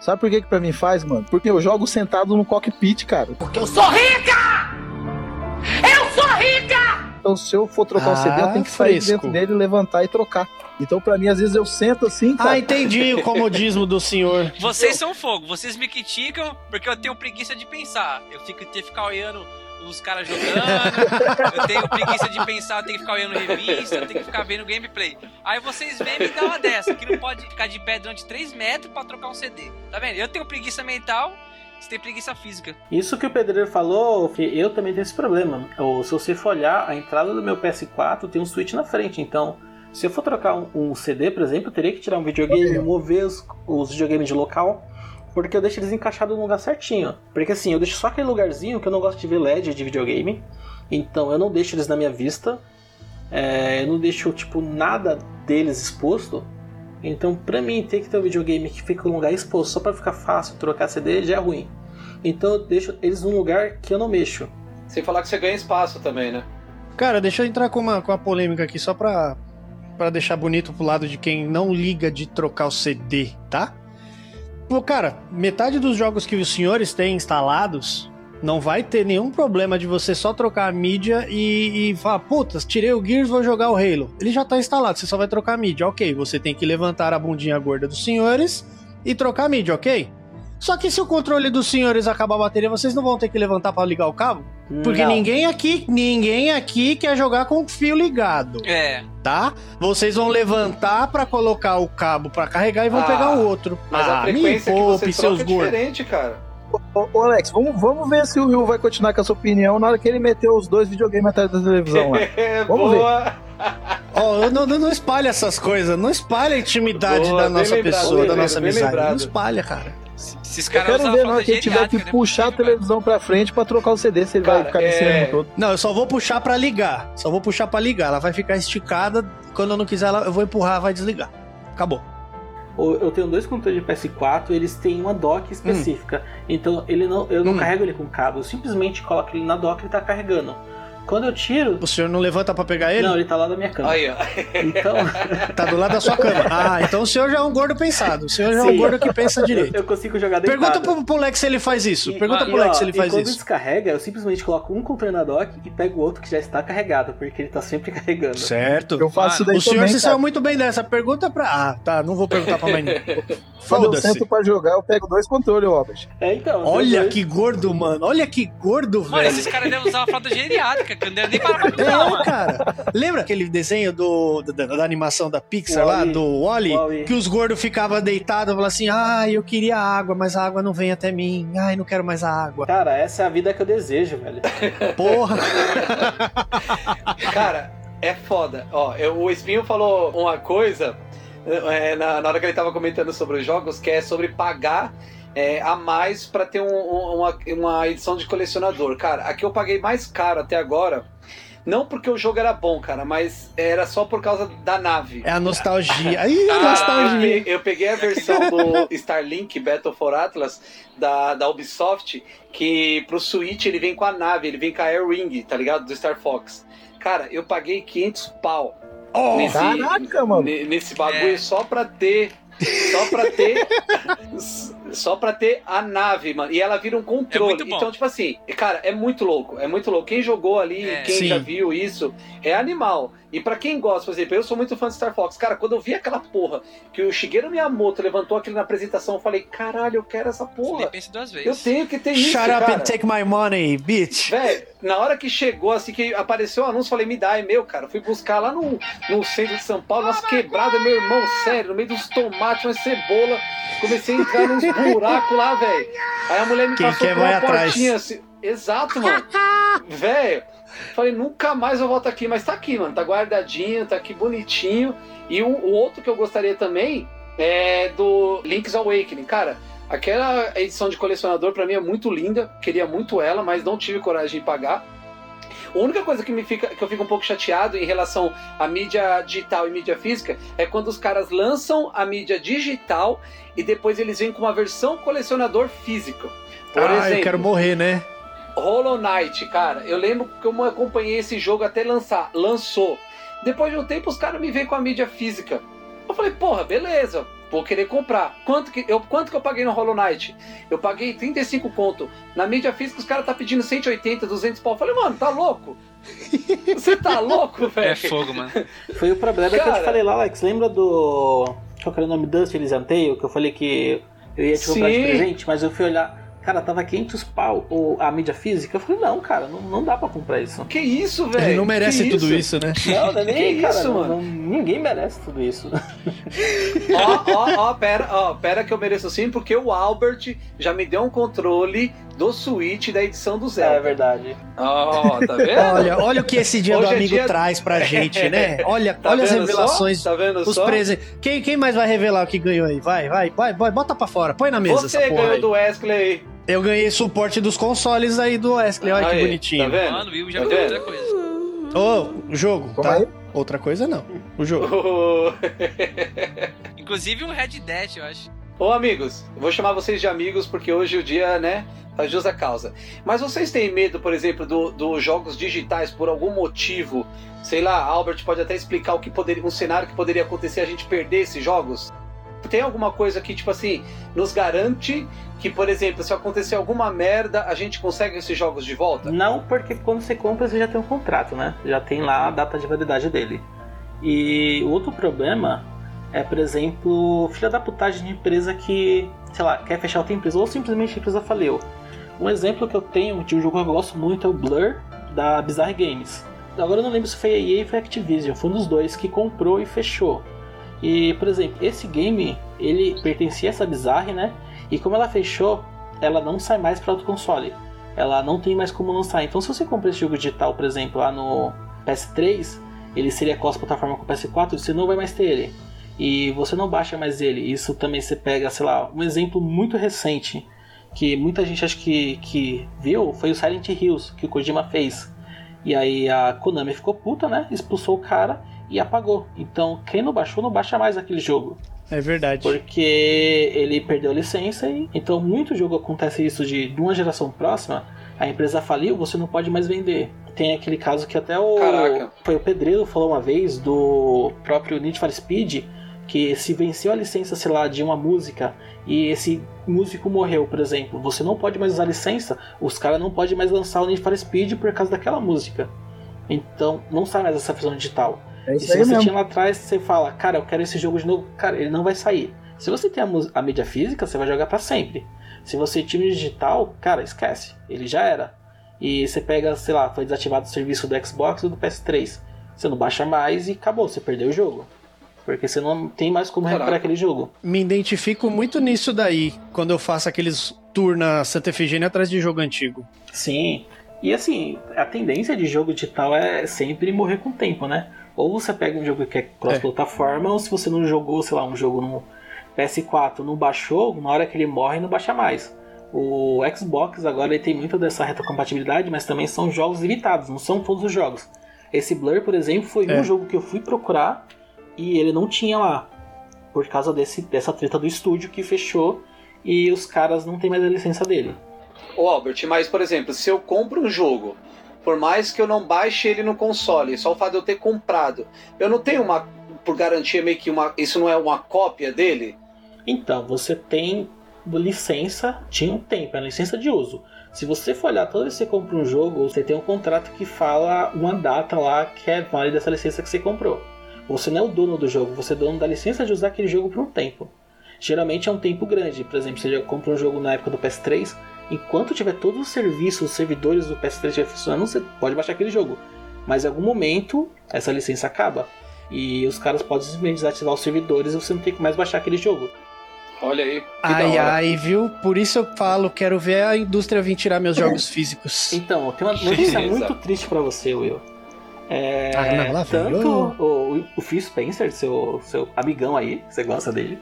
Sabe por que, que pra mim faz, mano? Porque eu jogo sentado no cockpit, cara. Porque eu sou rica! Eu sou rica! Então, se eu for trocar o CD, eu Ah, tenho que sair fresco. dentro dele, levantar e trocar. Então, pra mim, às vezes eu sento assim, cara. Ah, entendi o comodismo do senhor. Vocês são fogo, vocês me criticam porque eu tenho preguiça de pensar. Eu fico ter que ficar olhando os caras jogando, eu tenho preguiça de pensar, eu tenho que ficar olhando revista, eu tenho que ficar vendo gameplay. Aí vocês vêm e me dão uma dessa, que não pode ficar de pé durante 3 metros pra trocar um CD. Tá vendo? Eu tenho preguiça mental, você tem preguiça física. Isso que o pedreiro falou, eu também tenho esse problema. Ou, se você for olhar, a entrada do meu PS4 tem um switch na frente, então se eu for trocar um, um CD, por exemplo, eu teria que tirar um videogame, mover os, os videogames de local, porque eu deixo eles encaixados no lugar certinho. Porque assim, eu deixo só aquele lugarzinho que eu não gosto de ver LED de videogame, então eu não deixo eles na minha vista, é, eu não deixo tipo nada deles exposto. Então, pra mim, ter que ter um videogame que fica num lugar exposto só pra ficar fácil trocar CD já é ruim. Então eu deixo eles num lugar que eu não mexo. Sem falar que você ganha espaço também, né? Cara, deixa eu entrar com uma, com uma polêmica aqui, só pra, pra deixar bonito pro lado de quem não liga de trocar o CD, tá? Pô, cara, metade dos jogos que os senhores têm instalados não vai ter nenhum problema de você só trocar a mídia e, e falar, puta, tirei o Gears, vou jogar o Halo. Ele já tá instalado, você só vai trocar a mídia, ok. Você tem que levantar a bundinha gorda dos senhores e trocar a mídia, ok? Só que se o controle dos senhores acabar a bateria, vocês não vão ter que levantar pra ligar o cabo? Porque Não. ninguém aqui, ninguém aqui quer jogar com o fio ligado, É, tá? Vocês vão levantar pra colocar o cabo pra carregar e vão Ah, pegar o outro. Mas ah, a frequência me que poupe, você seus troca é diferente, cara. Ô, Alex, vamos, vamos ver se o Rio vai continuar com a sua opinião na hora que ele meteu os dois videogames atrás da televisão lá. Vamos ver. Ó, não, não, não espalha essas coisas, não espalha a intimidade Boa, da nossa lembrado, pessoa, da nossa amizade. lembrado. Não espalha, cara. esses Eu caras quero ver na hora que ele tiver que né? puxar a televisão pra frente pra trocar o CD, se ele vai Cara, ficar nesse é- tempo todo. Não, eu só vou puxar pra ligar. Só vou puxar pra ligar. Ela vai ficar esticada. Quando eu não quiser, ela, eu vou empurrar, vai desligar. Acabou. Eu tenho dois controles de PS4, eles têm uma dock específica. Então ele não, eu não Hum. carrego ele com cabo, eu simplesmente coloco ele na dock e ele tá carregando. Quando eu tiro. O senhor não levanta pra pegar ele? Não, ele tá lá na minha cama. Aí, ó. Então. Tá do lado da sua cama. Ah, então o senhor já é um gordo pensado. O senhor já é um Sim. gordo que pensa direito. Eu consigo jogar deitado. Pergunta pro, pro Lex se ele faz isso. E- Pergunta e, pro Lex ó, se ele faz quando isso. descarrega, eu simplesmente coloco um controle na dock e pego o outro que já está carregado, porque ele tá sempre carregando. Certo. Eu faço isso daí O senhor também, se saiu muito bem dessa. Pergunta pra. Ah, tá. Não vou perguntar pra mãe. não. Quando eu Foda-se. sento pra jogar, eu pego dois controles, Robert. É, então. Olha dois- que gordo, mano. Olha que gordo, Mano, velho. esses caras devem usar a fralda geriátrica, que não nem pensar, É, mano. cara. Lembra aquele desenho do, da, da animação da Pixar lá, do Wally, que os gordos ficavam deitados e falavam assim: ai, eu queria água, mas a água não vem até mim. Ai, não quero mais a água. Cara, essa é a vida que eu desejo, velho. Porra. Cara, é foda. Ó, eu- o Espinho falou uma coisa é, na, na hora que ele tava comentando sobre os jogos, que é sobre pagar é, a mais pra ter um- um- uma, uma edição de colecionador. Cara, a que eu paguei mais caro até agora, não porque o jogo era bom, cara, mas era só por causa da nave. É a nostalgia. Ih, Ah, nostalgia. Eu peguei a versão do Starlink Battle for Atlas da, da Ubisoft, que pro Switch ele vem com a nave, ele vem com a Air Wing, tá ligado? Do Star Fox. Cara, eu paguei 500 pau Oh, Caraca, mano. ne- nesse bagulho É. só pra ter. Só pra ter. Só pra ter a nave, mano. E ela vira um controle. É muito bom. Então, tipo assim, cara, é muito louco. É muito louco. Quem jogou ali, É. quem Sim. já viu isso, é animal. E pra quem gosta, por exemplo, eu sou muito fã de Star Fox. Cara, quando eu vi aquela porra que o Shigeru Miyamoto levantou aquilo na apresentação, eu falei, caralho, eu quero essa porra. pense duas Eu vezes. tenho que ter isso, Shut up cara. and take my money, bitch. Véi, na hora que chegou, assim, que apareceu o anúncio, eu falei, me dá, é meu, cara. Fui buscar lá no, no centro de São Paulo, nas quebradas, meu irmão, sério, no meio dos tomates, uma cebola. Comecei a entrar nos buracos lá, velho. Aí a mulher me Quem passou quer por uma atrás. portinha assim. Exato, mano. Velho. Falei, nunca mais eu volto aqui, mas tá aqui, mano. Tá guardadinho, tá aqui bonitinho. E o, o outro que eu gostaria também é do Link's Awakening. Cara, aquela edição de colecionador pra mim é muito linda. Queria muito ela, mas não tive coragem de pagar. A única coisa que, me fica, que eu fico um pouco chateado em relação à mídia digital e mídia física é quando os caras lançam a mídia digital e depois eles vêm com uma versão colecionador físico. Por ah, exemplo, eu quero morrer, né? Hollow Knight, cara, eu lembro que eu acompanhei esse jogo até lançar. Lançou. Depois de um tempo, os caras me vêm com a mídia física. Eu falei, porra, beleza, vou querer comprar. Quanto que eu, quanto que eu paguei no Hollow Knight? Eu paguei 35 conto. Na mídia física, os caras tá pedindo 180, 200 pau. Eu falei, mano, tá louco? Você tá louco, velho? É fogo, mano. Foi o problema que eu Cara. te falei lá, Alex. Lembra do. Qual que era o nome? Dust Elysian Tale? Que eu falei que eu ia te comprar de Sim. presente, mas eu fui olhar. Cara, tava 500 pau o- a mídia física. Eu falei, não, cara, não, não dá pra comprar isso. Que isso, velho? Ele não merece Que tudo isso, né? Não, não é nem, Que cara, isso, mano? não- ninguém merece tudo isso. Ó, ó, ó, pera, ó, pera que eu mereço sim, porque o Albert já me deu um controle do Switch da edição do É Zelda. verdade. Ó, tá vendo? Olha, olha o que esse dia Hoje do é amigo dia- traz pra gente, né? Olha, Tá olha as revelações, Só? Tá vendo os só? presentes. Quem, quem mais vai revelar o que ganhou aí? Vai, vai, vai, vai, bota pra fora, põe na mesa Você essa porra ganhou aí. do Wesley. Eu ganhei suporte dos consoles aí do Wesley, olha que Aí, bonitinho. Tá vendo? Mano, o Will já Tá outra coisa. Ô, o jogo, Como tá? aí? Outra coisa não, o jogo. Inclusive um Red Dead, eu acho. Ô amigos, eu vou chamar vocês de amigos porque hoje o dia, né, faz justa causa. Mas vocês têm medo, por exemplo, do- dos jogos digitais por algum motivo? Sei lá, Albert pode até explicar o que poderia, um cenário que poderia acontecer a gente perder esses jogos? Tem alguma coisa que, tipo assim, nos garante que, por exemplo, se acontecer alguma merda, a gente consegue esses jogos de volta? Não, porque quando você compra, você já tem um contrato, né? Já tem lá a data de validade dele. E outro problema é, por exemplo, filha da putagem de empresa que, sei lá, quer fechar outra empresa ou simplesmente a empresa falhou. Um exemplo que eu tenho de um jogo que eu gosto muito é o Blur da Bizarre Games. Agora eu não lembro se foi a EA ou foi a Activision, foi um dos dois que comprou e fechou. E, por exemplo, esse game, ele pertencia a essa Bizarre, né? E como ela fechou, ela não sai mais para outro console. Ela não tem mais como lançar. Então, se você compra esse jogo digital, por exemplo, lá no PS3, ele seria cross-plataforma com o PS4, você não vai mais ter ele. E você não baixa mais ele. Isso também você pega, sei lá, um exemplo muito recente que muita gente acha que, que viu foi o Silent Hills que o Kojima fez. E aí a Konami ficou puta, né? Expulsou o cara e apagou. Então quem não baixou não baixa mais aquele jogo. É verdade. Porque ele perdeu a licença e então muito jogo acontece isso de, de uma geração próxima, a empresa faliu, você não pode mais vender. Tem aquele caso que até o Caraca. foi o Pedreiro falou uma vez do próprio Need for Speed que se venceu a licença, sei lá, de uma música e esse músico morreu, por exemplo, você não pode mais usar a licença, os caras não podem mais lançar o Need for Speed por causa daquela música. Então não sai mais essa versão digital. É E isso se aí você mesmo. tinha lá atrás, você fala, cara, eu quero esse jogo de novo, cara, ele não vai sair. Se você tem a, a mídia física, você vai jogar pra sempre. Se você tinha o digital, cara, esquece, ele já era. E você pega, sei lá, foi desativado o serviço do Xbox ou do PS3. Você não baixa mais e acabou, você perdeu o jogo. Porque você não tem mais como recuperar Caraca. aquele jogo. Me identifico muito nisso daí, quando eu faço aqueles tour na Santa Efigênia atrás de jogo antigo. Sim. E assim, a tendência de jogo digital é sempre morrer com o tempo, né? Ou você pega um jogo que é cross-plataforma, ou se você não jogou, sei lá, um jogo no PS4, não baixou, na hora que ele morre, não baixa mais. O Xbox agora ele tem muito dessa retrocompatibilidade, mas também são jogos limitados, não são todos os jogos. Esse Blur, por exemplo, foi É. um jogo que eu fui procurar e ele não tinha lá. Por causa desse, dessa treta do estúdio que fechou e os caras não têm mais a licença dele. Ô Albert, mas por exemplo, se eu compro um jogo, por mais que eu não baixe ele no console, só o fato de eu ter comprado, eu não tenho uma, por garantia, meio que uma. Isso não é uma cópia dele? Então, você tem licença, tinha um tempo, era licença de uso. Se você for olhar, toda vez que você compra um jogo, você tem um contrato que fala uma data lá que é válida dessa licença que você comprou. Você não é o dono do jogo, você é dono da licença de usar aquele jogo por um tempo. Geralmente é um tempo grande, por exemplo, você já compra um jogo na época do PS3, enquanto tiver todos os serviços, os servidores do PS3 funcionando, você pode baixar aquele jogo. Mas em algum momento, essa licença acaba. E os caras podem simplesmente desativar os servidores e você não tem que mais baixar aquele jogo. Olha aí. Ai, ai, viu? Por isso eu falo, quero ver a indústria vir tirar meus jogos físicos. Então, tem uma notícia muito triste para você, Will. É, Ah, não, lá tanto Oh. o, o Phil Spencer, seu, seu amigão aí, você gosta dele,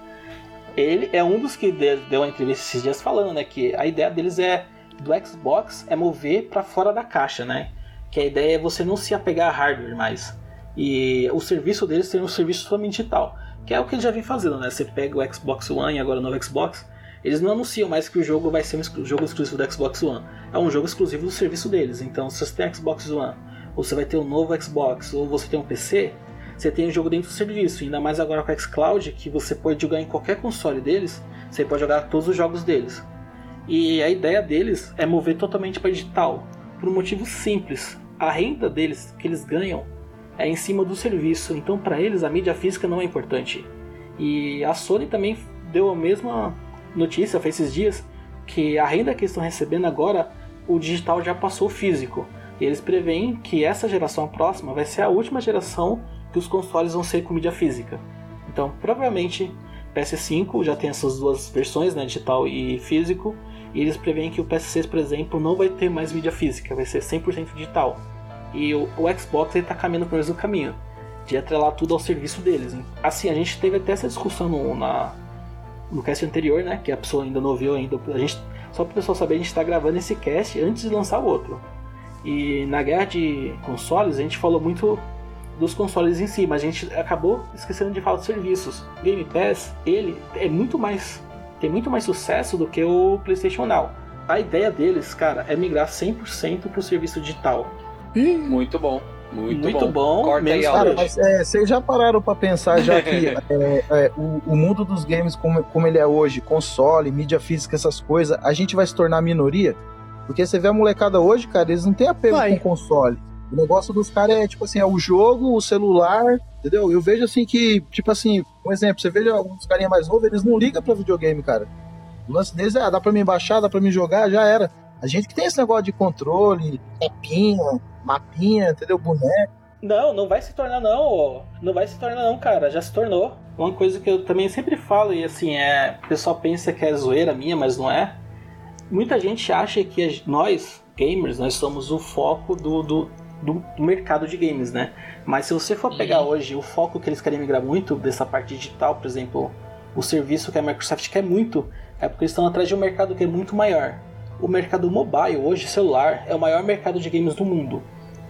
ele é um dos que de- deu uma entrevista esses dias falando, né, que a ideia deles é do Xbox é mover para fora da caixa, né? Que a ideia é você não se apegar a hardware mais. E o serviço deles tem um serviço somente digital, que é o que eles já vem fazendo, né? Você pega o Xbox One e agora o novo Xbox, eles não anunciam mais que o jogo vai ser um jogo exclusivo do Xbox One. É um jogo exclusivo do serviço deles. Então, se você tem Xbox One, ou você vai ter um novo Xbox, ou você tem um PC, você tem o jogo dentro do serviço. Ainda mais agora com o xCloud, que você pode jogar em qualquer console deles, você pode jogar todos os jogos deles. E a ideia deles é mover totalmente para digital, por um motivo simples. A renda deles que eles ganham é em cima do serviço, então para eles a mídia física não é importante. E a Sony também deu a mesma notícia faz esses dias que a renda que eles estão recebendo agora, o digital já passou o físico. E eles preveem que essa geração próxima vai ser a última geração que os consoles vão ser com mídia física. Então, provavelmente PS5 já tem essas duas versões, né, digital e físico, e eles preveem que o PS6, por exemplo, não vai ter mais mídia física, vai ser 100% digital. E o, o Xbox está caminhando para o mesmo caminho, de atrelar tudo ao serviço deles. hein. Assim, a gente teve até essa discussão no, na, no cast anterior, né, que a pessoa ainda não ouviu ainda. A gente, só para o pessoal saber, a gente está gravando esse cast antes de lançar o outro. E na guerra de consoles, a gente falou muito dos consoles em si, mas a gente acabou esquecendo de falar dos serviços. Game Pass, ele é muito mais tem muito mais sucesso do que o PlayStation Now. A ideia deles, cara, é migrar 100% pro serviço digital. Muito bom. Muito, Muito bom, Corta aí, menos Albert. Cara, mas é, vocês já pararam pra pensar já que é, é, o, o mundo dos games como, como ele é hoje, console, mídia física, essas coisas, a gente vai se tornar minoria? Porque você vê a molecada hoje, cara, eles não têm apego Vai. com console. O negócio dos caras é, tipo assim, é o jogo, o celular, entendeu? Eu vejo assim que, tipo assim, um exemplo, você vê alguns carinha mais novos, eles não ligam pra videogame, cara. O lance deles é, ah, dá pra mim baixar, dá pra mim jogar, já era. A gente que tem esse negócio de controle, mapinha, mapinha, entendeu? Boneco. Não, não vai se tornar não, ó. não vai se tornar não, cara, já se tornou. Uma coisa que eu também sempre falo e assim, é, o pessoal pensa que é zoeira minha, mas não é. Muita gente acha que nós, gamers, nós somos o foco do, do, do- do mercado de games, né? Mas se você for pegar hoje o foco que eles querem migrar muito dessa parte digital, por exemplo, o serviço que a Microsoft quer muito, é porque eles estão atrás de um mercado que é muito maior. O mercado mobile, hoje, celular, é o maior mercado de games do mundo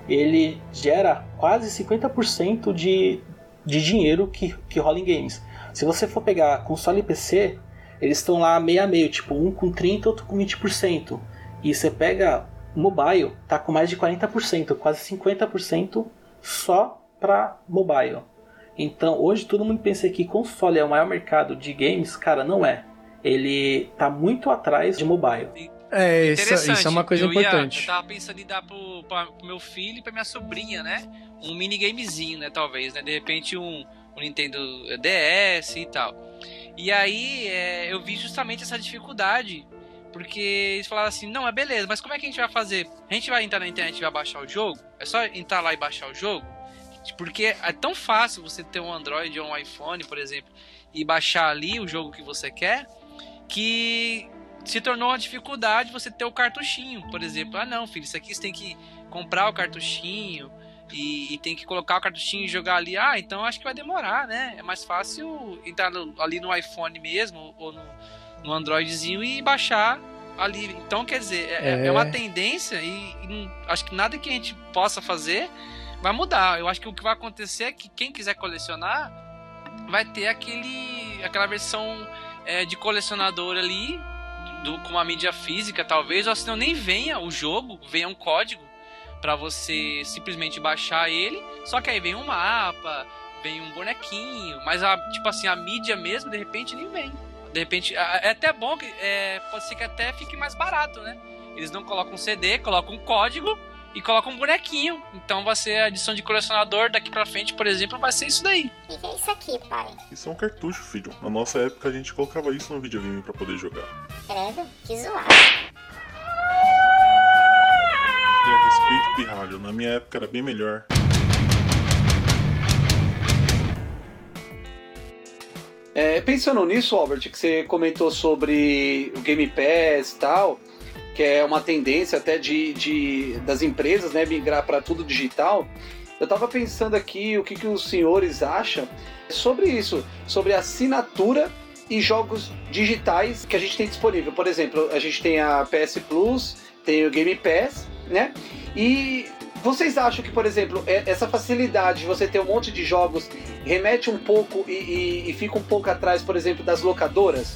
ele gera quase 50% de, de dinheiro que, que rola em games. Se você for pegar console e PC, eles estão lá meio a meio, tipo um com 30%, outro com 20%. E você pega mobile, tá com mais de 40%, quase 50% só para mobile. Então hoje todo mundo pensa que console é o maior mercado de games, cara, não é. Ele tá muito atrás de mobile. É, isso, Interessante. isso é uma coisa eu ia- importante. eu tava pensando em dar pro, pra- pro meu filho e pra minha sobrinha, né? Um minigamezinho, né? Talvez, né? De repente um, um Nintendo DS e tal. E aí é, eu vi justamente essa dificuldade. Porque eles falaram assim, não, é beleza, mas como é que a gente vai fazer? A gente vai entrar na internet e vai baixar o jogo? É só entrar lá e baixar o jogo? Porque é tão fácil você ter um Android ou um iPhone, por exemplo, e baixar ali o jogo que você quer, que se tornou uma dificuldade você ter o cartuchinho, por exemplo. Ah, não, filho, isso aqui você tem que comprar o cartuchinho e, e tem que colocar o cartuchinho e jogar ali. Ah, então acho que vai demorar, né? É mais fácil entrar no- ali no iPhone mesmo ou no, no Androidzinho e baixar ali. Então, quer dizer, é, É. é uma tendência e, e não- acho que nada que a gente possa fazer vai mudar. Eu acho que o que vai acontecer é que quem quiser colecionar vai ter aquele aquela versão é, de colecionador ali do, com uma mídia física talvez ou senão nem venha o jogo venha um código para você simplesmente baixar ele só que aí vem um mapa vem um bonequinho mas a tipo assim a mídia mesmo de repente nem vem De repente, é até bom que é, pode ser que até fique mais barato, né? Eles não colocam CD, colocam um código e colocam um bonequinho. Então vai ser a edição de colecionador daqui pra frente, por exemplo, vai ser isso daí. O que é isso aqui, pai? Isso é um cartucho, filho. Na nossa época a gente colocava isso no videogame pra poder jogar. Credo, que zoado. Tenha respeito, pirralho. Na minha época era bem melhor. É, pensando nisso, Albert, que você comentou sobre o Game Pass e tal, que é uma tendência até de, de das empresas né, migrar para tudo digital. Eu tava pensando aqui o que, que os senhores acham sobre isso, sobre assinatura e jogos digitais que a gente tem disponível. Por exemplo, a gente tem a PS Plus, tem o Game Pass, né? E vocês acham que, por exemplo, é- essa facilidade de você ter um monte de jogos remete um pouco e, e- e fica um pouco atrás, por exemplo, das locadoras?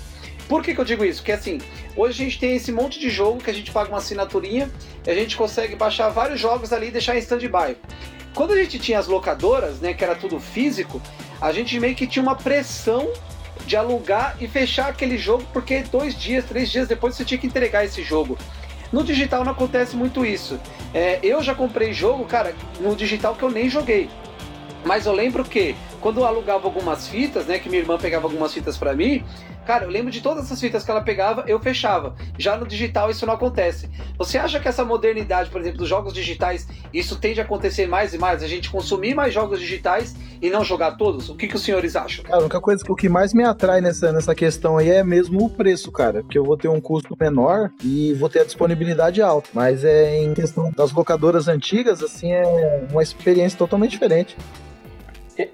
Por que, que eu digo isso? Porque assim, hoje a gente tem esse monte de jogo que a gente paga uma assinaturinha e a gente consegue baixar vários jogos ali e deixar em stand-by. Quando a gente tinha as locadoras, né, que era tudo físico, a gente meio que tinha uma pressão de alugar e fechar aquele jogo, porque dois dias, três dias depois você tinha que entregar esse jogo. No digital não acontece muito isso. É, eu já comprei jogo, cara, no digital que eu nem joguei. Mas eu lembro que quando eu alugava algumas fitas, né, que minha irmã pegava algumas fitas pra mim, cara, eu lembro de todas essas fitas que ela pegava, eu fechava. Já no digital isso não acontece. Você acha que essa modernidade, por exemplo, dos jogos digitais, isso tende a acontecer mais e mais? A gente consumir mais jogos digitais e não jogar todos? O que, que os senhores acham? Cara, a única coisa que o que mais me atrai nessa, nessa questão aí é mesmo o preço, cara. Porque eu vou ter um custo menor e vou ter a disponibilidade alta. Mas é em questão das locadoras antigas, assim, é uma experiência totalmente diferente.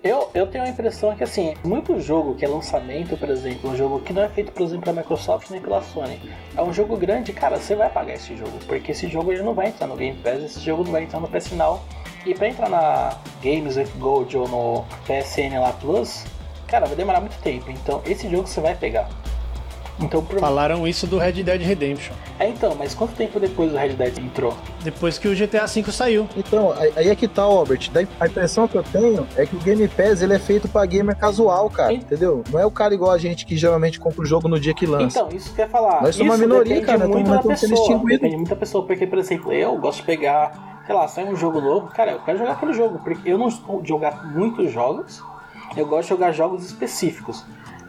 Eu, eu tenho a impressão que, assim, muito jogo que é lançamento, por exemplo, um jogo que não é feito, por exemplo, pela Microsoft nem pela Sony, é um jogo grande, cara, você vai pagar esse jogo, porque esse jogo ele não vai entrar no Game Pass, esse jogo não vai entrar no PS Now, e pra entrar na Games with Gold ou no PSN lá Plus, cara, vai demorar muito tempo, então esse jogo você vai pegar. Então, por... Falaram isso do Red Dead Redemption. É, então, mas quanto tempo depois do Red Dead entrou? Depois que o GTA V saiu. Então, aí- é que tá, Albert. A impressão que eu tenho é que o Game Pass ele é feito pra gamer casual, cara. Entendeu? Não é o cara igual a gente que geralmente compra o jogo no dia que lança. Então, isso que eu ia falar. Nós somos isso uma minoria, cara, nós muito estamos tentando ser pessoa. distinguido. Depende muito da pessoa, porque, por exemplo, eu gosto de pegar, sei lá, sai um jogo novo, cara, eu quero jogar aquele jogo, porque eu não estou de jogar muitos jogos, eu gosto de jogar jogos específicos.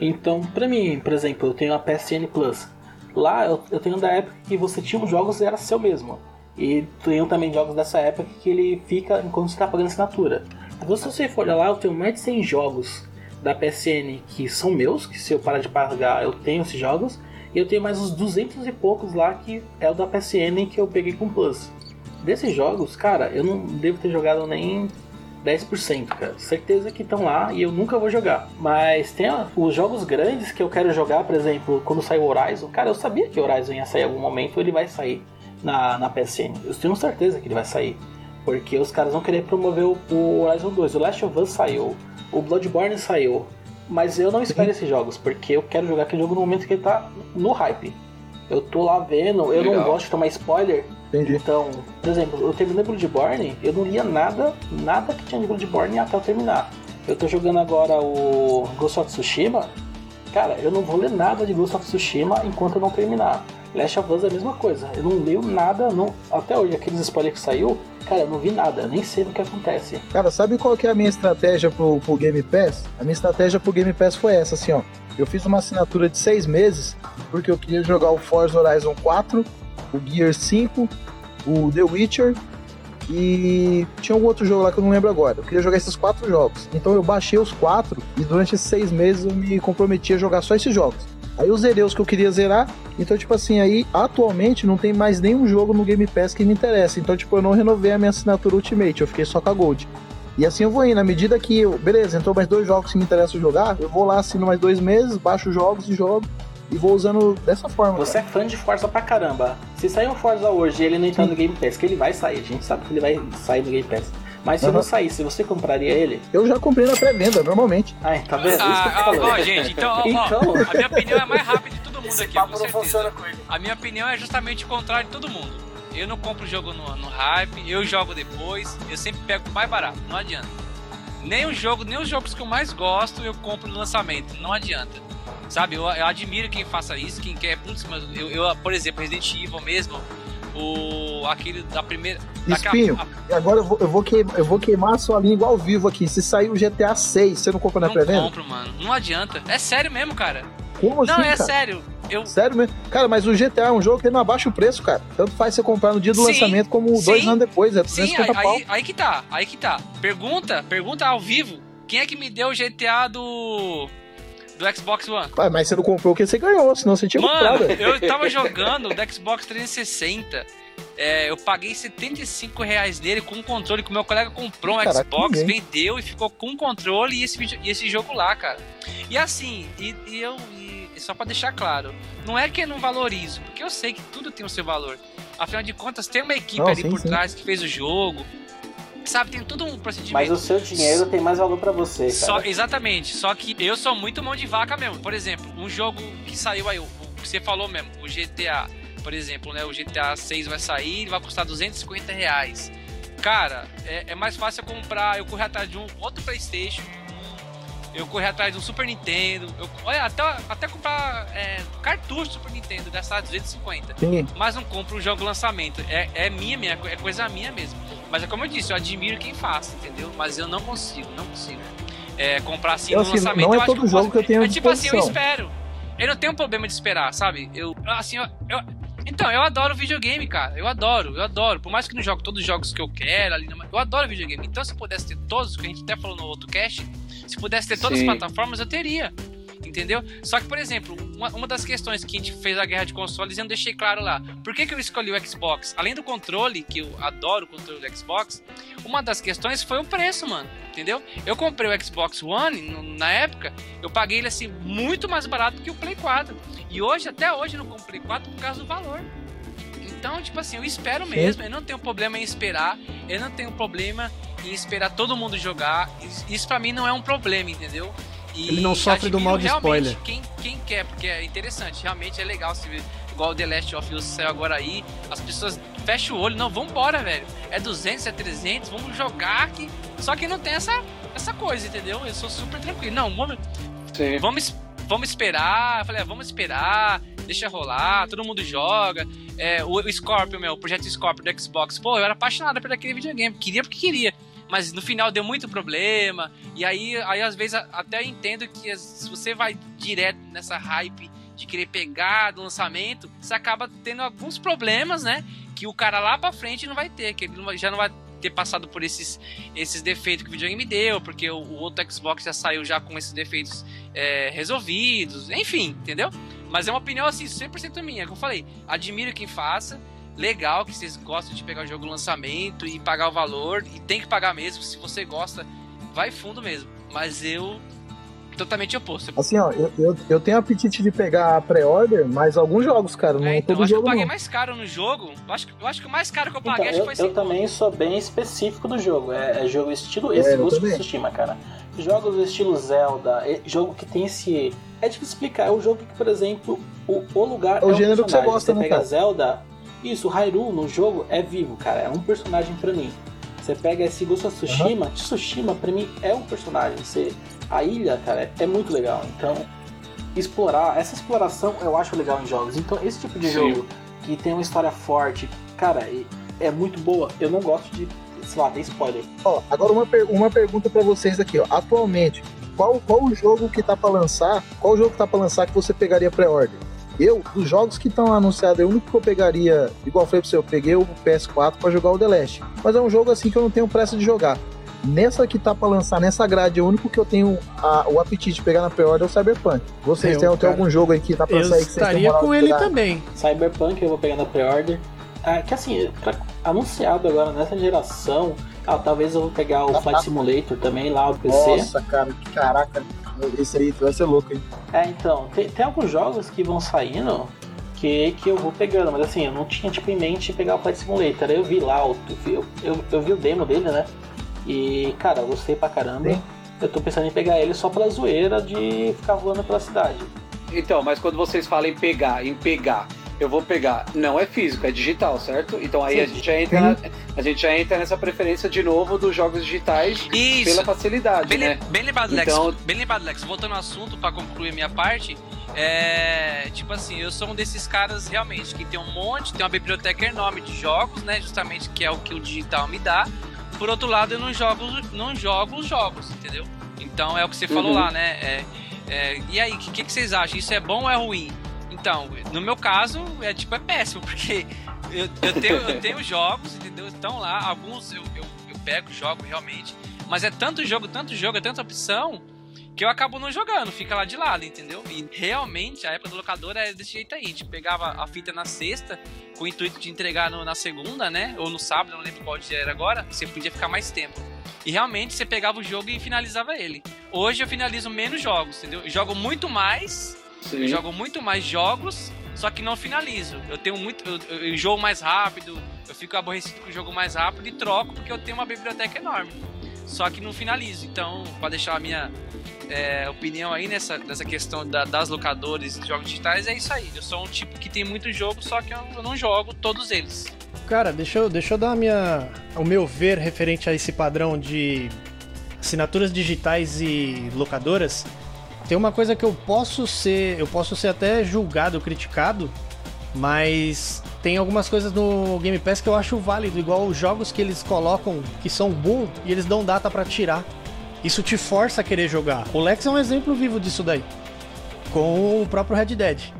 Então, pra mim, por exemplo, eu tenho a PSN Plus. Lá eu, eu tenho da época que você tinha os jogos e era seu mesmo. E tenho também jogos dessa época que ele fica enquanto você está pagando assinatura. Então, se você for olhar lá, eu tenho mais de 100 jogos da PSN que são meus, que se eu parar de pagar eu tenho esses jogos. E eu tenho mais uns 200 e poucos lá que é o da PSN que eu peguei com Plus. Desses jogos, cara, eu não devo ter jogado nem 10%, cara. Certeza que estão lá e eu nunca vou jogar. Mas tem os jogos grandes que eu quero jogar, por exemplo, quando saiu o Horizon. Cara, eu sabia que o Horizon ia sair em algum momento, ele vai sair na, na PSN. Eu tenho certeza que ele vai sair. Porque os caras vão querer promover o, o Horizon 2. O Last of Us saiu, o Bloodborne saiu. Mas eu não espero esses jogos, porque eu quero jogar aquele jogo no momento que ele tá no hype. Eu tô lá vendo, eu não Legal. gosto de tomar spoiler. Entendi. Então, por exemplo, eu terminei Bloodborne, eu não lia nada, nada que tinha de Bloodborne até eu terminar. Eu tô jogando agora o Ghost of Tsushima. Cara, eu não vou ler nada de Ghost of Tsushima enquanto eu não terminar. Last of Us é a mesma coisa. Eu não leio nada, não, até hoje, aqueles spoilers que saiu, cara, eu não vi nada, eu nem sei do que acontece. Cara, sabe qual que é a minha estratégia pro, pro Game Pass? A minha estratégia pro Game Pass foi essa, assim, ó. Eu fiz uma assinatura de seis meses, porque eu queria jogar o Forza Horizon 4, o Gear 5, o The Witcher e tinha um outro jogo lá que eu não lembro agora. Eu queria jogar esses quatro jogos. Então eu baixei os quatro e durante esses seis meses eu me comprometi a jogar só esses jogos. Aí eu zerei os que eu queria zerar. Então, tipo assim, aí atualmente não tem mais nenhum jogo no Game Pass que me interessa. Então, tipo, eu não renovei a minha assinatura Ultimate, eu fiquei só com a Gold. E assim eu vou indo, na medida que eu, beleza, entrou mais dois jogos que me interessam jogar, eu vou lá, assino mais dois meses, baixo os jogos e jogo. E vou usando dessa forma. Você é fã de Forza pra caramba. Se sair um Forza hoje e ele não entrar no Game Pass, que ele vai sair, a gente sabe que ele vai sair no Game Pass. Mas se Aham. não saísse, você compraria ele? Eu já comprei na pré-venda, normalmente. Ai, tá vendo? Isso que eu Ah, ó, ó, gente, então, ó, ó, Então- a minha opinião é mais rápida de todo mundo Esse aqui, papo com não certeza. funciona com ele. A minha opinião é justamente o contrário de todo mundo. Eu não compro o jogo no, no hype, eu jogo depois, eu sempre pego o mais barato, não adianta. Nem o jogo, nem os jogos que eu mais gosto eu compro no lançamento. Não adianta. Sabe, eu, eu admiro quem faça isso, quem quer. Putz, mas eu, eu, por exemplo, Resident Evil mesmo, o. aquele da primeira. Espinho, agora eu vou, eu, vou queimar, eu vou queimar a sua língua ao vivo aqui. Se sair o GTA 6, você não compra na não pré-venda? compro, mano. Não adianta. É sério mesmo, cara. Como não, assim, é cara? sério. Eu, Sério mesmo? Cara, mas o GTA é um jogo que não abaixa o preço, cara. Tanto faz você comprar no dia do Sim, lançamento como sim, dois anos depois. É Sim, 250 aí, pau. aí, aí que tá, aí que tá. Pergunta, pergunta ao vivo. Quem é que me deu o GTA do. do Xbox One? Ué, mas você não comprou porque você ganhou, senão você tinha Mano, comprado. eu tava jogando do Xbox 360. é, eu paguei 75 reais nele com um controle que o meu colega comprou um Caraca, Xbox, ninguém. vendeu e ficou com um controle e esse, e esse jogo lá, cara. E assim, e, e eu. E só pra deixar claro, não é que eu não valorizo, porque eu sei que tudo tem o seu valor. Afinal de contas, tem uma equipe Não, ali sim, por sim. trás que fez o jogo. Sabe, tem tudo um procedimento. Mas o seu dinheiro tem mais valor pra você, cara. Só, exatamente, só que eu sou muito mão de vaca mesmo. Por exemplo, um jogo que saiu aí, o, o que você falou mesmo, o GTA, por exemplo, né? O GTA 6 vai sair e vai custar 250 reais. Cara, é, é mais fácil eu comprar, eu correr atrás de um outro Playstation, eu correr atrás de um Super Nintendo, eu, olha, até, até comprar é, cartucho do Super Nintendo, gastar 250. Sim. Mas não compro o jogo lançamento. É, é minha, minha, é coisa minha mesmo. Mas é como eu disse, eu admiro quem faça, entendeu? Mas eu não consigo, não consigo. É, comprar assim Eu, no assim, lançamento. não é eu acho todo que eu jogo posso- que eu tenho É tipo assim, eu espero. Eu não tenho problema de esperar, sabe? Eu, assim, eu, eu- então, eu adoro videogame, cara. Eu adoro, eu adoro. Por mais que não jogue todos os jogos que eu quero ali, eu adoro videogame. Então, se eu pudesse ter todos, que a gente até falou no outro cast, se pudesse ter todas Sim. as plataformas, eu teria. Entendeu? Só que, por exemplo, uma, uma das questões que a gente fez a guerra de consoles, eu não deixei claro lá. Por que, que eu escolhi o Xbox? Além do controle, que eu adoro o controle do Xbox, uma das questões foi o preço, mano. Entendeu? Eu comprei o Xbox One na época, eu paguei ele assim muito mais barato que o Play 4. E hoje, até hoje, eu não comprei 4 por causa do valor. Então, tipo assim, eu espero mesmo. Eu não tenho problema em esperar. Eu não tenho problema em esperar todo mundo jogar. Isso, pra mim não é um problema, entendeu? E Ele não sofre do mal de spoiler. Quem, quem quer, porque é interessante. Realmente é legal se ver. Igual o The Last of Us saiu agora aí. As pessoas fecham o olho. Não, vambora, velho. É 200, é 300. Vamos jogar aqui. Só que não tem essa, essa coisa, entendeu? Eu sou super tranquilo. Não, vamos, vamos, vamos esperar. Eu falei, ah, vamos esperar. Deixa rolar. Todo mundo joga. É, o, o Scorpio, meu, o projeto Scorpio do Xbox. Pô, eu era apaixonado por aquele videogame. Queria porque queria. Mas no final deu muito problema. E aí, aí às vezes, até entendo que se você vai direto nessa hype de querer pegar do lançamento, você acaba tendo alguns problemas, né? Que o cara lá pra frente não vai ter, que ele já não vai ter passado por esses, esses defeitos que o videogame deu, porque o, o outro Xbox já saiu já com esses defeitos é, resolvidos, enfim, entendeu? Mas é uma opinião assim, 100% minha, como eu falei, admiro quem faça, legal que vocês gostam de pegar o jogo no lançamento e pagar o valor, e tem que pagar mesmo, se você gosta, vai fundo mesmo. Mas eu totalmente oposto. Assim, ó, eu, eu, eu tenho apetite de pegar a pré-order, mas alguns jogos, cara, não é, Então, todo eu acho que eu jogo paguei não. mais caro no jogo. Eu acho, que- eu acho que o mais caro que eu Então, paguei acho que eu, foi eu 100 também sou bem específico do jogo. É, é jogo estilo É, esse eu Ghost of. Tsushima, cara. Jogos do estilo Zelda, é jogo que tem esse. É difícil explicar. É um jogo que, por exemplo, o, o lugar É o um gênero que você gosta, né, pega cara? Zelda. Isso, o Hyrule no jogo é vivo, cara. É um personagem pra mim. Você pega esse Ghost of Tsushima, Tsushima pra mim é um personagem. Você, a ilha, cara, é, é muito legal. Então, explorar, essa exploração eu acho legal em jogos. Então, esse tipo de Sim. jogo que tem uma história forte, cara, é muito boa. Eu não gosto de, sei lá, ter spoiler. Ó, agora uma, per- uma pergunta pra vocês aqui, ó. Atualmente, qual, qual o jogo que tá pra lançar? Qual o jogo que tá pra lançar que você pegaria pré-order? Eu, dos jogos que estão anunciados, é o único que eu pegaria, igual eu falei pra você, eu peguei o PS4 pra jogar o The Last. Mas é um jogo assim que eu não tenho pressa de jogar. Nessa que tá pra lançar, nessa grade, o único que eu tenho a- o apetite de pegar na pré-order é o Cyberpunk. Vocês Eu, têm, algum jogo aí que tá pra eu sair que vocês estaria com ele pegar? também. Cyberpunk eu vou pegar na pre-order. Ah, que assim, pra- anunciado agora nessa geração, ah, talvez eu vou pegar o Flight Simulator também lá do PC. Nossa, cara, que caraca. Esse aí vai ser louco, hein? É, então, tem, tem alguns jogos que vão saindo que, que eu vou pegando, mas assim, eu não tinha tipo em mente pegar o Flight Simulator. Aí eu vi lá, o- eu, vi- eu, eu, eu vi o demo dele, né? E, cara, eu gostei pra caramba. Sim. Eu tô pensando em pegar ele só pela zoeira de ficar voando pela cidade. Então, mas quando vocês falam em pegar, em pegar, eu vou pegar. Não é físico, é digital, certo? Então aí a gente, já entra na- a gente já entra nessa preferência de novo dos jogos digitais Isso. pela facilidade, Bem, né? bem lembrado, Lex. Então- Bem lembrado, Lex. Voltando ao assunto, pra concluir a minha parte, é. Tipo assim, eu sou um desses caras realmente que tem um monte, tem uma biblioteca enorme de jogos, né? Justamente que é o que o digital me dá. Por outro lado, eu não jogo, não jogo os jogos, entendeu? Então é o que você falou Uhum. lá, né? É, é, e aí, o que, que, que vocês acham? Isso é bom ou é ruim? Então, no meu caso, é tipo, é péssimo, porque eu, eu tenho, eu tenho jogos, entendeu? Estão lá, alguns eu, eu, eu pego, jogo realmente, mas é tanto jogo, tanto jogo, é tanta opção que eu acabo não jogando, fica lá de lado, entendeu? E realmente a época do locador era desse jeito aí. A gente pegava a fita na sexta, com o intuito de entregar no- na segunda, né? Ou no sábado, eu não lembro qual dia era agora, você podia ficar mais tempo. E realmente você pegava o jogo e finalizava ele. Hoje eu finalizo menos jogos, entendeu? Eu jogo muito mais, Sim. eu jogo muito mais jogos, só que não finalizo. Eu tenho muito. Eu, eu, jogo mais rápido, eu fico aborrecido com o jogo mais rápido e troco porque eu tenho uma biblioteca enorme. Só que não finalizo. Então, para deixar a minha é, opinião aí nessa, nessa questão da- das locadoras de jogos digitais, é isso aí. Eu sou um tipo que tem muito jogo, só que eu, eu não jogo todos eles. Cara, deixa eu, deixa eu dar a minha, o meu ver referente a esse padrão de assinaturas digitais e locadoras. Tem uma coisa que eu posso ser, eu posso ser até julgado, criticado, mas tem algumas coisas no Game Pass que eu acho válido, igual os jogos que eles colocam que são boom e eles dão data pra tirar. Isso te força a querer jogar. O Lex é um exemplo vivo disso daí. Com o próprio Red Dead.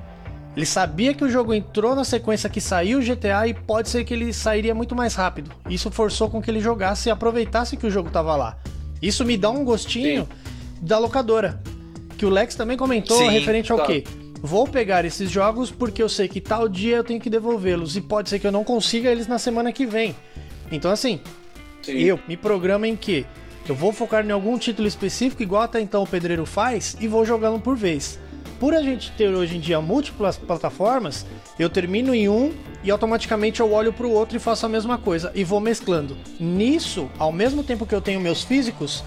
Ele sabia que o jogo entrou na sequência que saiu o GTA e pode ser que ele sairia muito mais rápido. Isso forçou com que ele jogasse e aproveitasse que o jogo tava lá. Isso me dá um gostinho da locadora. Que o Lex também comentou Sim, referente ao tá. quê? Vou pegar esses jogos porque eu sei que tal dia eu tenho que devolvê-los e pode ser que eu não consiga eles na semana que vem. Então assim, Sim. eu me programo em que eu vou focar em algum título específico, igual até então o Pedreiro faz, e vou jogando por vez. Por a gente ter hoje em dia múltiplas plataformas, eu termino em um e automaticamente eu olho para o outro e faço a mesma coisa e vou mesclando. Nisso, ao mesmo tempo que eu tenho meus físicos,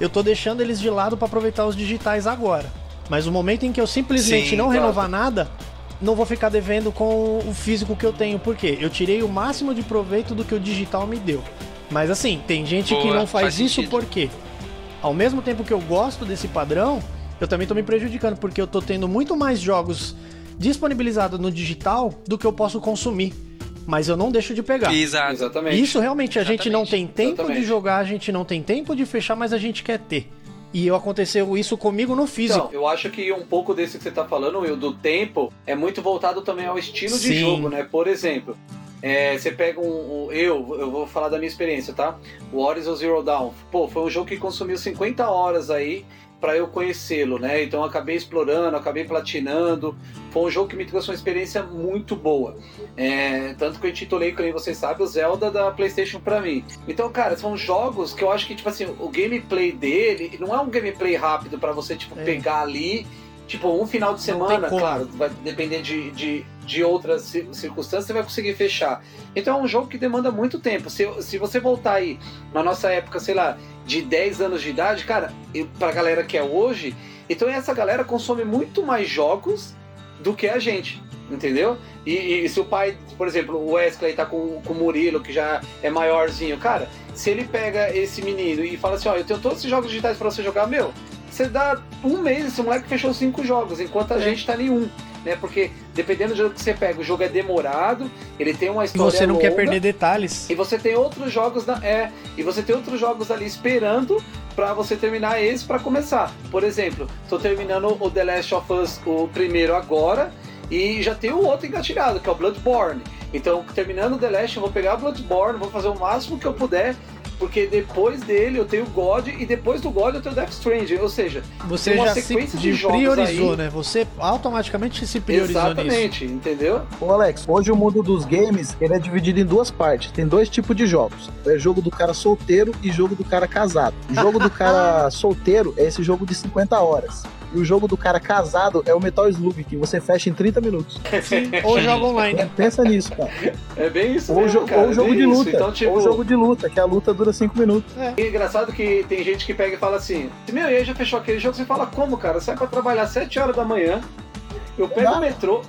eu tô deixando eles de lado para aproveitar os digitais agora. Mas o momento em que eu simplesmente Sim, não claro. renovar nada, não vou ficar devendo com o físico que eu tenho, porque eu tirei o máximo de proveito do que o digital me deu. Mas assim, tem gente que Boa, não faz, faz isso porque, ao mesmo tempo que eu gosto desse padrão, eu também tô me prejudicando, porque eu tô tendo muito mais jogos disponibilizados no digital do que eu posso consumir. Mas eu não deixo de pegar. Exato. Exatamente. Isso realmente a gente não tem tempo Exatamente. de jogar, a gente não tem tempo de fechar, mas a gente quer ter. E eu aconteceu isso comigo no físico. Então, eu acho que um pouco desse que você tá falando, Will, do tempo, é muito voltado também ao estilo de Sim. jogo, né? Por exemplo, é, você pega um, um- Eu, eu vou falar da minha experiência, tá? O Horizon Zero Dawn. Pô, foi um jogo que consumiu 50 horas aí pra eu conhecê-lo, né? Então acabei explorando, acabei platinando. Foi um jogo que me trouxe uma experiência muito boa. É, tanto que eu intitulei, como vocês sabem, o Zelda da PlayStation pra mim. Então, cara, são jogos que eu acho que, tipo assim, o gameplay dele não é um gameplay rápido pra você, tipo, É. pegar ali, tipo, um final de semana, claro, vai depender de, de, de outras ci- circunstâncias, você vai conseguir fechar. Então é um jogo que demanda muito tempo. Se, se você voltar aí na nossa época, sei lá, de 10 anos de idade, cara, e pra galera que é hoje, então essa galera consome muito mais jogos do que a gente, entendeu? E, e se o pai, por exemplo, o Wesley tá com, com o Murilo, que já é maiorzinho, cara, se ele pega esse menino e fala assim, ó, eu tenho todos esses jogos digitais pra você jogar, meu, você dá um mês, esse moleque fechou cinco jogos, enquanto a gente tá em um, né? Porque dependendo do jogo que você pega, o jogo é demorado, ele tem uma E história você não quer longa, perder detalhes. e você tem outros jogos na, é, e você tem outros jogos ali esperando pra você terminar esse pra começar. Por exemplo, tô terminando o The Last of Us o primeiro agora e já tem o outro engatilhado, que é o Bloodborne. Então, terminando o The Last, eu vou pegar o Bloodborne, vou fazer o máximo que eu puder, porque depois dele eu tenho o God e depois do God eu tenho o Death Stranding, ou seja, Você tem uma já se sequência de de jogos priorizou, aí. né? Você automaticamente se priorizou nisso. Exatamente, entendeu? Ô Alex, hoje o mundo dos games ele é dividido em duas partes. Tem dois tipos de jogos. É jogo do cara solteiro e jogo do cara casado. O jogo do cara solteiro é esse jogo de 50 horas. E o jogo do cara casado é o Metal Slug, que você fecha em 30 minutos. Sim, ou joga online. Pensa nisso, cara. É bem isso Ou, mesmo, jo- cara, ou é jogo bem de luta. Então, tipo, Ou jogo de luta, que a luta dura 5 minutos. E é engraçado que tem gente que pega e fala assim: Meu, e aí já fechou aquele jogo? Você fala, como, cara? Sai pra trabalhar às 7 horas da manhã, eu pego Dá. o metrô,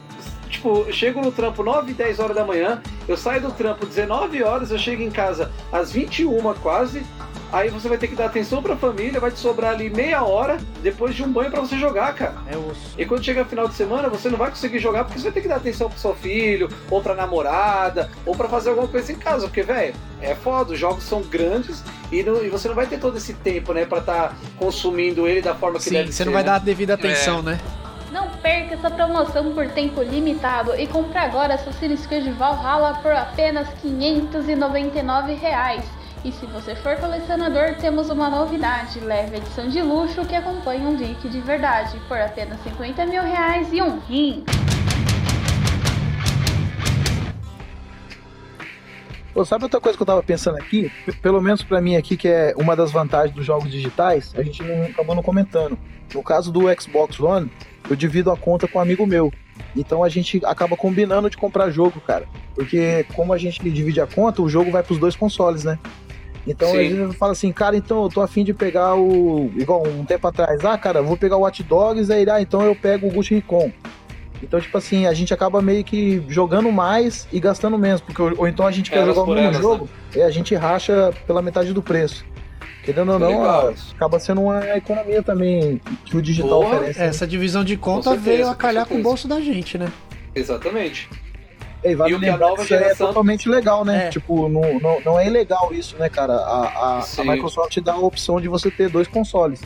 tipo, eu chego no trampo 9, 10 horas da manhã, eu saio do trampo 19 horas, eu chego em casa às 21 quase, aí você vai ter que dar atenção pra família, vai te sobrar ali meia hora depois de um banho pra você jogar, cara. É osso. E quando chega final de semana, você não vai conseguir jogar porque você vai ter que dar atenção pro seu filho, ou pra namorada, ou pra fazer alguma coisa em casa, porque, velho, é foda, os jogos são grandes e, não- e você não vai ter todo esse tempo, né, pra tá consumindo ele da forma que Sim, deve você ser. não vai né? dar a devida atenção, né? Não perca essa promoção por tempo limitado e compre agora Assassin's Creed Valhalla por apenas 599 reais. E se você for colecionador, temos uma novidade: leve edição de luxo que acompanha um link de verdade por apenas 50 mil reais e um rim. Pô, sabe outra coisa que eu tava pensando aqui? P- Pelo menos pra mim aqui, que é uma das vantagens dos jogos digitais, a gente não acabou não comentando. No caso do Xbox One, eu divido a conta com um amigo meu. Então a gente acaba combinando de comprar jogo, cara. Porque como a gente divide a conta, o jogo vai pros dois consoles, né? Então Sim. às vezes fala assim, cara, então eu tô afim de pegar o. Igual um tempo atrás, ah, cara, vou pegar o Watch Dogs, aí ah, então eu pego o Ghost Recon. Então, tipo assim, a gente acaba meio que jogando mais e gastando menos, porque ou, então a gente quer Elas jogar o mesmo elas, jogo e a gente racha pela metade do preço. Querendo ou não, acaba sendo uma economia também que o digital Porra, oferece. né? Essa divisão de conta certeza, veio a com calhar com o certeza. bolso da gente, né? Exatamente. E vale E o que a lembrar nova aí geração- é totalmente legal, né? É. Tipo, não, não, não é ilegal isso, né, cara? A, a, a. Microsoft dá a opção de você ter dois consoles.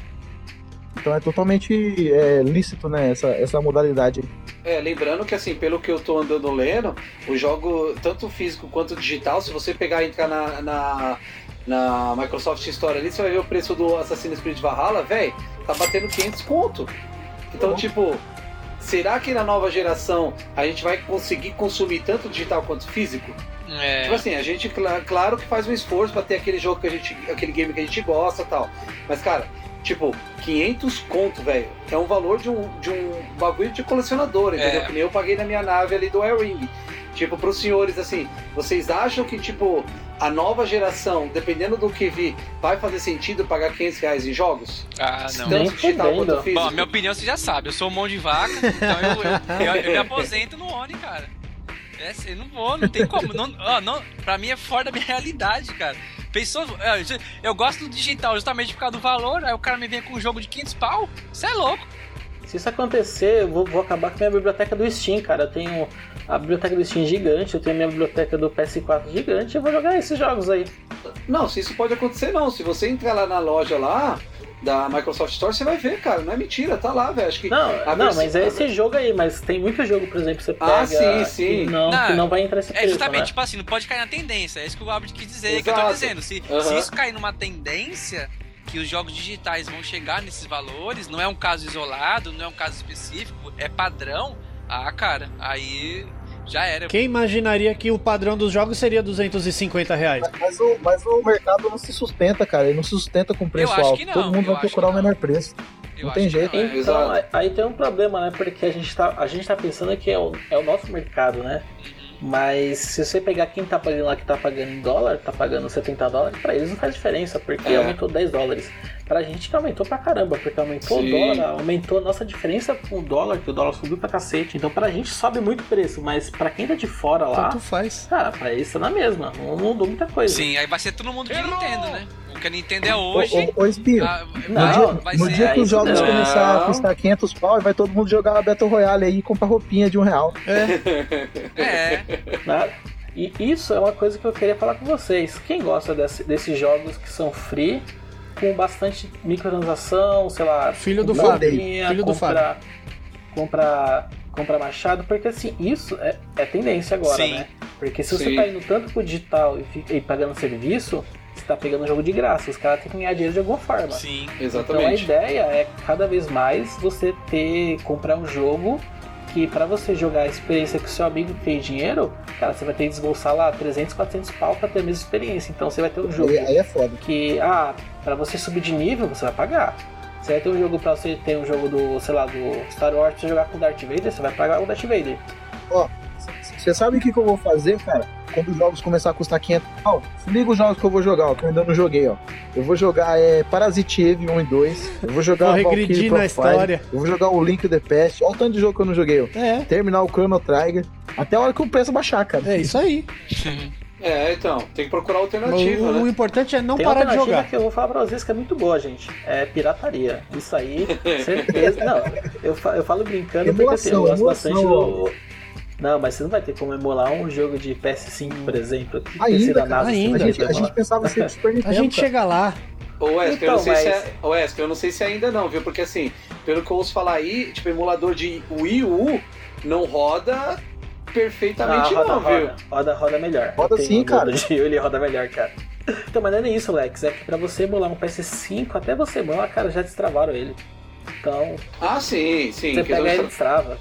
Então é totalmente é, lícito, né, essa, essa modalidade aí. É, lembrando que assim, pelo que eu tô andando lendo, o jogo, tanto físico quanto digital, se você pegar e entrar na, na, na Microsoft Store ali, você vai ver o preço do Assassin's Creed Valhalla, velho, tá batendo 500 conto. Então, Uhum. tipo, será que na nova geração a gente vai conseguir consumir tanto digital quanto físico? É. Tipo assim, a gente, cla- claro que faz um esforço pra ter aquele jogo que a gente, aquele game que a gente gosta e tal. Mas, cara, tipo, 500 conto, velho, é um valor de um, de um bagulho de colecionador, entendeu? É. Que nem eu paguei na minha nave ali do Air Ring. Tipo, pros senhores, assim, vocês acham que, tipo, a nova geração, dependendo do que vi, vai fazer sentido pagar 500 reais em jogos? Ah, não. Tanto digital quanto físico? Bom, a minha opinião você já sabe, eu sou um mão de vaca, então eu, eu, eu, eu me aposento no Oni, cara. É, eu não vou, não tem como. Não, ó, não, pra mim é fora da minha realidade, cara. Pensou, eu, eu gosto do digital justamente por causa do valor, aí o cara me vem com um jogo de 500 pau, você é louco. Se isso acontecer, eu vou, vou acabar com a minha biblioteca do Steam, cara. Eu tenho a biblioteca do Steam gigante, eu tenho a minha biblioteca do PS4 gigante, eu vou jogar esses jogos aí. Não, se isso pode acontecer, não. Se você entrar lá na loja lá da Microsoft Store, você vai ver, cara. Não é mentira, tá lá, velho. Acho que. Não, a não, versão- mas é esse jogo aí, mas tem muito jogo, por exemplo, que você pega Ah, sim, sim. Que, não, que não vai entrar esse É preço, justamente, né? tipo assim, não pode cair na tendência. É isso que o Albert quis dizer, que eu tô Exato. dizendo. Se, Aham. se isso cair numa tendência, que os jogos digitais vão chegar nesses valores, não é um caso isolado, não é um caso específico, é padrão, ah, cara, aí já era. Quem imaginaria que o padrão dos jogos seria 250 reais? Mas o, mas o mercado não se sustenta, cara. Ele não se sustenta com preço alto. que não, Todo mundo vai procurar o menor preço. Eu não tem jeito. não, é. Então, aí- aí tem um problema, né? Porque a gente tá, a gente tá pensando que é o, é o nosso mercado, né? Mas se você pegar quem tá pagando lá que tá pagando em dólar, tá pagando 70 dólares, pra eles não faz diferença, porque É. aumentou 10 dólares. Pra gente que aumentou pra caramba, porque aumentou Sim. o dólar, aumentou a nossa diferença com o dólar, que o dólar subiu pra cacete. Então pra gente sobe muito o preço, mas pra quem tá de fora lá, Tanto faz. cara, pra eles tá na mesma, não mudou muita coisa. Sim, aí vai ser todo mundo de Nintendo, né? O que a Nintendo é hoje. ô, ô, ah, no Não, dia, vai no ser dia que os isso jogos não. começar a custar 500 pau, vai todo mundo jogar a Battle Royale aí e comprar roupinha de um real. É, né? E isso é uma coisa que eu queria falar com vocês. Quem gosta desse- desses jogos que são free, com bastante microtransação, sei lá, Filho do Fábio, filho do compra, compra machado, porque assim, isso é, é tendência agora, Sim. né? Porque se você Sim. tá indo tanto pro digital e, fica- e pagando serviço, você tá pegando o jogo de graça. Os caras têm que ganhar dinheiro de alguma forma. sim. Então a Exatamente. ideia é cada vez mais você ter comprar um jogo que pra você jogar a experiência que o seu amigo tem dinheiro, cara, você vai ter que desbolsar lá 300, 400 pau pra ter a mesma experiência. Então você vai ter um jogo Aí, aí é foda. que, ah, pra você subir de nível, você vai pagar. Você vai ter um jogo pra você ter um jogo do, sei lá, do Star Wars pra você jogar com o Darth Vader, você vai pagar o Darth Vader. Ó, você sabe o que, que eu vou fazer, cara? quando os jogos começar a custar 500 pau, se liga os jogos que eu vou jogar, ó, que eu ainda não joguei, ó. Eu vou jogar é, Parasite Eve 1 e 2, eu vou jogar Vou regredir na história. eu vou jogar o Link the Past, olha o tanto de jogo que eu não joguei, ó. É. Terminar o Chrono Trigger, até a hora que o preço baixar, cara. É isso aí. É, então, tem que procurar alternativa, o, né? o importante é não Tem parar de jogar. que eu vou falar pra vocês que é muito boa, gente. É pirataria. Isso aí, certeza. Não, eu, eu falo brincando porque assim, eu Emulação, gosto bastante emulação. do. Não, mas você não vai ter como emular um jogo de PS5, por exemplo. Que Ainda, NASA, você ainda. A gente, a gente pensava ser Super Nintendo, A gente chega lá. Ô Wesker, eu não Então, sei se mas- é. Ô Wesker, eu não sei se ainda não, viu? Porque assim, pelo que eu ouço falar aí, tipo, emulador de Wii U não roda perfeitamente Ah, roda, não, viu? roda, roda, roda melhor. Roda sim, um cara. de- Ele roda melhor, cara. Então, mas não é nem isso, Lex. É que pra você emular um PS5, até você emular, cara, já destravaram ele. Então, Ah, sim, sim. você pega ele e destrava.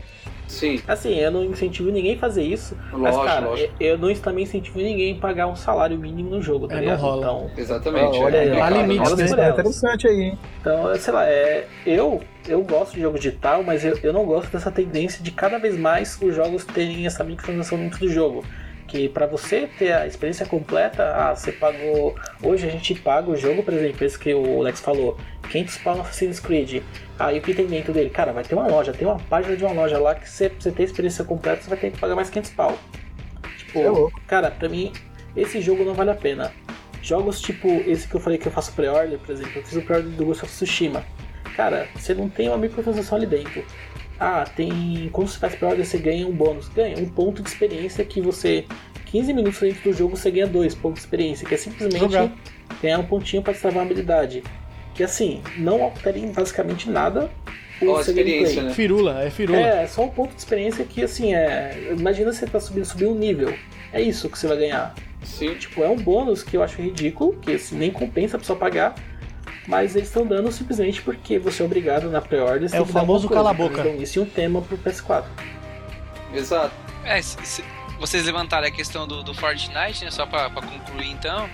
Sim. Assim, eu não incentivo ninguém a fazer isso. mas, Lógico, cara, lógico. eu não também incentivo ninguém a pagar um salário mínimo no jogo, tá É, não ligado? rola. Então, Exatamente. Olha é aí, ó. complicado. Há limites, né? É interessante aí, hein? Então, sei lá, é, eu, eu gosto de jogo digital, mas eu, eu não gosto dessa tendência de cada vez mais os jogos terem essa microtransação dentro do jogo. Que pra você ter a experiência completa, ah, você pagou. Hoje a gente paga o jogo, por exemplo, esse que o Lex falou, 500 pau no Assassin's Creed. Aí o que tem dentro dele? Cara, vai ter uma loja, tem uma página de uma loja lá que você, pra você ter a experiência completa, você vai ter que pagar mais 500 pau. Tipo, É cara, pra mim, esse jogo não vale a pena. Jogos tipo esse que eu falei que eu faço pre-order, por exemplo, eu fiz o pre-order do Ghost of Tsushima. Cara, você não tem uma microtransação ali dentro. Ah, tem. Quando você faz pre-order, você ganha um bônus. Ganha um ponto de experiência que você. 15 minutos dentro do jogo você ganha dois pontos de experiência, que é simplesmente Jogar. ganhar um pontinho pra destravar uma habilidade. Que assim, não altera em basicamente nada a seu experiência, gameplay. né? Firula, é firula. É, só um ponto de experiência que assim é. Imagina você tá subindo, subir um nível. É isso que você vai ganhar. Sim. Tipo, é um bônus que eu acho ridículo, que assim, nem compensa a pessoa pagar. Mas eles estão dando simplesmente porque você é obrigado na pré-order. você É o tem que dar famoso cala a boca. Dão isso e um tema pro PS4. Exato. É, se- se vocês levantaram a questão do, do Fortnite, né? Só pra concluir então.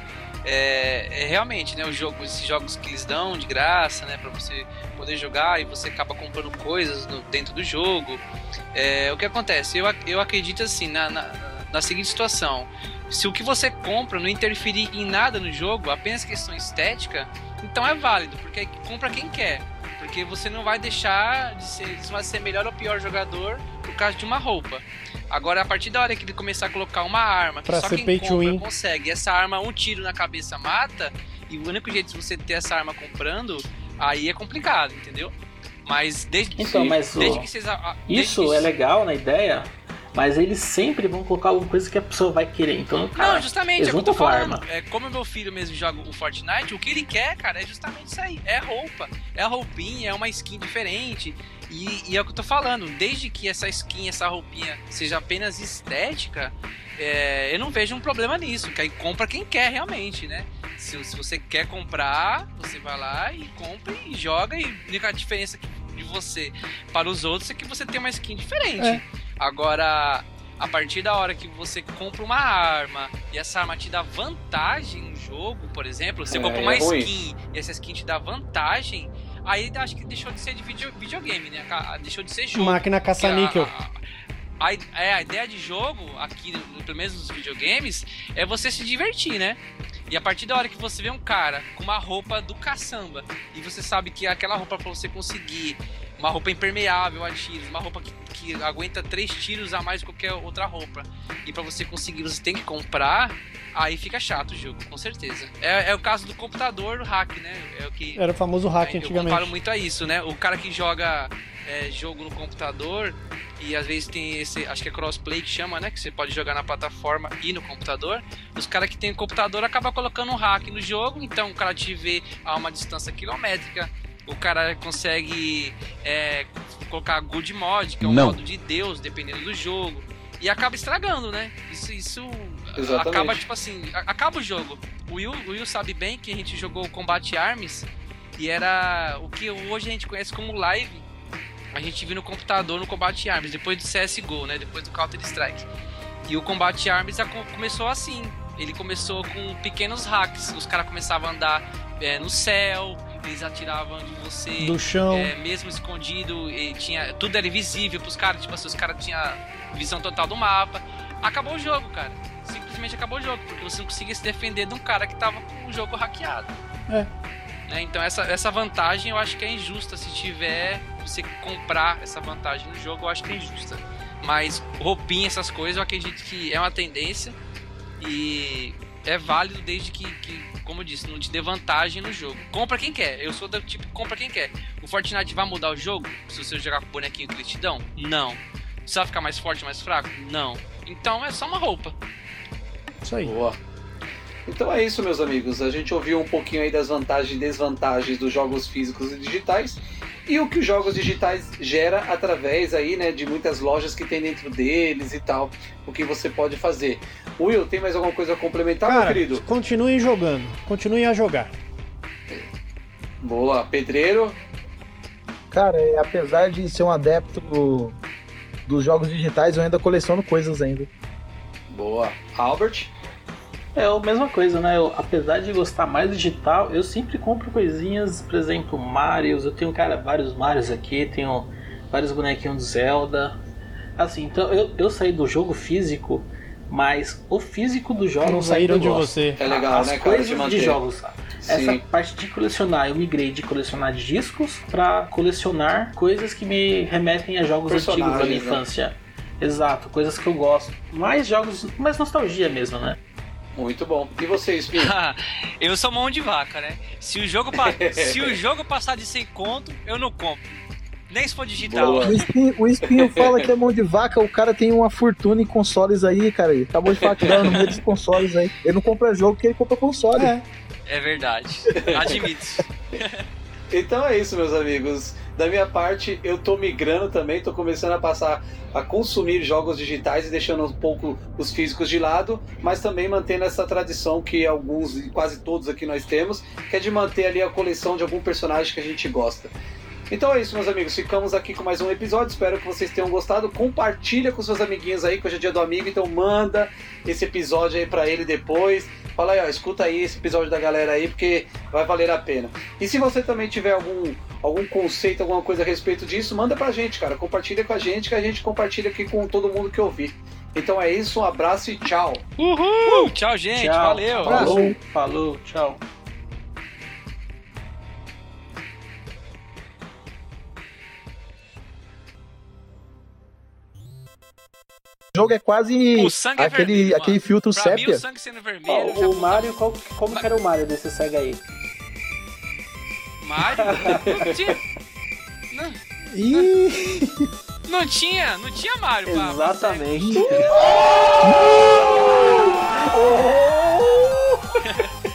É, é realmente, né? Os jogos, esses jogos que eles dão de graça, né? Pra você poder jogar e você acaba comprando coisas no- dentro do jogo. É, o que acontece? Eu, eu acredito assim, na, na, na seguinte situação. Se o que você compra não interferir em nada no jogo, apenas questão estética, então é válido, porque compra quem quer. Porque você não vai deixar de ser, você vai ser melhor ou pior jogador por causa de uma roupa. Agora, a partir da hora que ele começar a colocar uma arma, que Pra só quem compra win. consegue, e essa arma, um tiro na cabeça mata, e o único jeito de você ter essa arma comprando, aí é complicado, entendeu? Mas desde, Então, mas o- desde que vocês. desde Isso que- é legal na ideia, mas eles sempre vão colocar alguma coisa que a pessoa vai querer. Então, cara, Não, justamente, eles é o que eu vão tô comprar falando. arma. É, como meu filho mesmo joga o Fortnite, o que ele quer, cara, é justamente isso aí. É roupa, é roupinha, é uma skin diferente. E, e é o que eu tô falando, desde que essa skin, essa roupinha seja apenas estética, é, eu não vejo um problema nisso. Que aí compra quem quer realmente, né? Se, se você quer comprar, você vai lá e compra e joga. E a única diferença de você para os outros é que você tem uma skin diferente. É. Agora, a partir da hora que você compra uma arma e essa arma te dá vantagem no jogo, por exemplo, você É, compra é uma ruim. skin e essa skin te dá vantagem, aí acho que deixou de ser de video- videogame, né? Deixou de ser jogo. Máquina caça-níquel. a, a, é, a ideia de jogo, aqui, no- pelo menos nos videogames, é você se divertir, né? E a partir da hora que você vê um cara com uma roupa do caçamba e você sabe que aquela roupa pra você conseguir uma roupa impermeável a tiros, uma roupa que, que aguenta três tiros a mais do que qualquer outra roupa, e pra você conseguir você tem que comprar, aí fica chato o jogo, com certeza. É, é o caso do computador, do hack, né? É o que Era o famoso hack eu comparo antigamente. muito a isso, né? O cara que joga é, jogo no computador e às vezes tem esse, acho que é crossplay que chama, né? Que você pode jogar na plataforma e no computador. Os caras que tem computador acabam colocando um hack no jogo, então o cara te vê a uma distância quilométrica. O cara consegue é, colocar good mod, que é um Não. modo de Deus, dependendo do jogo. E acaba estragando, né? Isso, isso Exatamente. acaba, tipo assim, acaba o jogo. O Will, o Will sabe bem que a gente jogou o Combate Arms e era o que hoje a gente conhece como live. A gente viu no computador no Combate Arms, depois do CSGO, né? Depois do Counter Strike. E o Combate Arms começou assim. Ele começou com pequenos hacks. Os caras começavam a andar é, no céu, eles atiravam de você Do chão. é, mesmo escondido, e tinha, tudo era visível pros caras, tipo assim, os caras tinham visão total do mapa. Acabou o jogo, cara. simplesmente acabou o jogo, porque você não conseguia se defender de um cara que tava com o jogo hackeado. É. né? Então essa, essa vantagem eu acho que é injusta se tiver você comprar essa vantagem no jogo, eu acho que é injusta. Mas roupinha, essas coisas, eu acredito que é uma tendência e é válido desde que, que, como eu disse, não te dê vantagem no jogo. Compra quem quer. Eu sou do tipo compra quem quer. O Fortnite vai mudar o jogo se você jogar com o bonequinho que eles te dão? Não. Você vai ficar mais forte, mais fraco? Não. Então é só uma roupa. Isso aí. Boa. Então é isso, meus amigos. A gente ouviu um pouquinho aí das vantagens e desvantagens dos jogos físicos e digitais e o que os jogos digitais gera através aí, né, de muitas lojas que tem dentro deles e tal, o que você pode fazer. Will, tem mais alguma coisa a complementar, meu Cara, querido? continuem jogando. Continuem a jogar. Boa, pedreiro. Cara, é, apesar de ser um adepto do- dos jogos digitais, eu ainda coleciono coisas ainda. Boa. Albert? É a mesma coisa, né? Eu, apesar de gostar mais do digital, eu sempre compro coisinhas, por exemplo, Marios. Eu tenho, cara, vários Marios aqui, tenho vários bonequinhos do Zelda. Assim, então eu, eu saí do jogo físico, mas o físico dos jogos Não saíram ainda de você. É legal, As né, cara, coisas de de, jogos. Essa Sim. parte de colecionar, eu migrei de colecionar discos pra colecionar coisas que me remetem a jogos antigos da minha né? infância. Exato, coisas que eu gosto. Mais jogos, mais nostalgia mesmo, né? Muito bom. E você, Espinho? eu sou mão de vaca, né? Se o jogo, pa- se o jogo passar de 100 conto, eu não compro. Nem se for digital. O espinho, o espinho fala que é mão de vaca, o cara tem uma fortuna em consoles aí, cara. Ele acabou de falar que dá no meio dos consoles aí. Ele não compra jogo porque ele compra console. É verdade. Admito. Então é isso, meus amigos. Da minha parte, eu tô migrando também, tô começando a passar a consumir jogos digitais e deixando um pouco os físicos de lado, mas também mantendo essa tradição que alguns quase todos aqui nós temos, que é de manter ali a coleção de algum personagem que a gente gosta. Então é isso, meus amigos. Ficamos aqui com mais um episódio. Espero que vocês tenham gostado. Compartilha com seus amiguinhos aí, que hoje é dia do amigo. Então manda esse episódio aí pra ele depois. Fala aí, ó, escuta aí esse episódio da galera aí, porque vai valer a pena. E se você também tiver algum, algum conceito, alguma coisa a respeito disso, manda pra gente, cara. Compartilha com a gente, que a gente compartilha aqui com todo mundo que ouvir. Então é isso, um abraço e tchau. Uhul! Tchau, gente. Tchau. Valeu. Falou, falou, tchau. Jogo é quase O sangue é aquele, vermelho, aquele mano. filtro Pra mim, sépia. o sangue sendo vermelho. já o Mario, qual, como que era o Mario desse SEGA aí? Mario? Não tinha. Não, Ih! não tinha, não tinha Mario pra- pra Exatamente. Oh!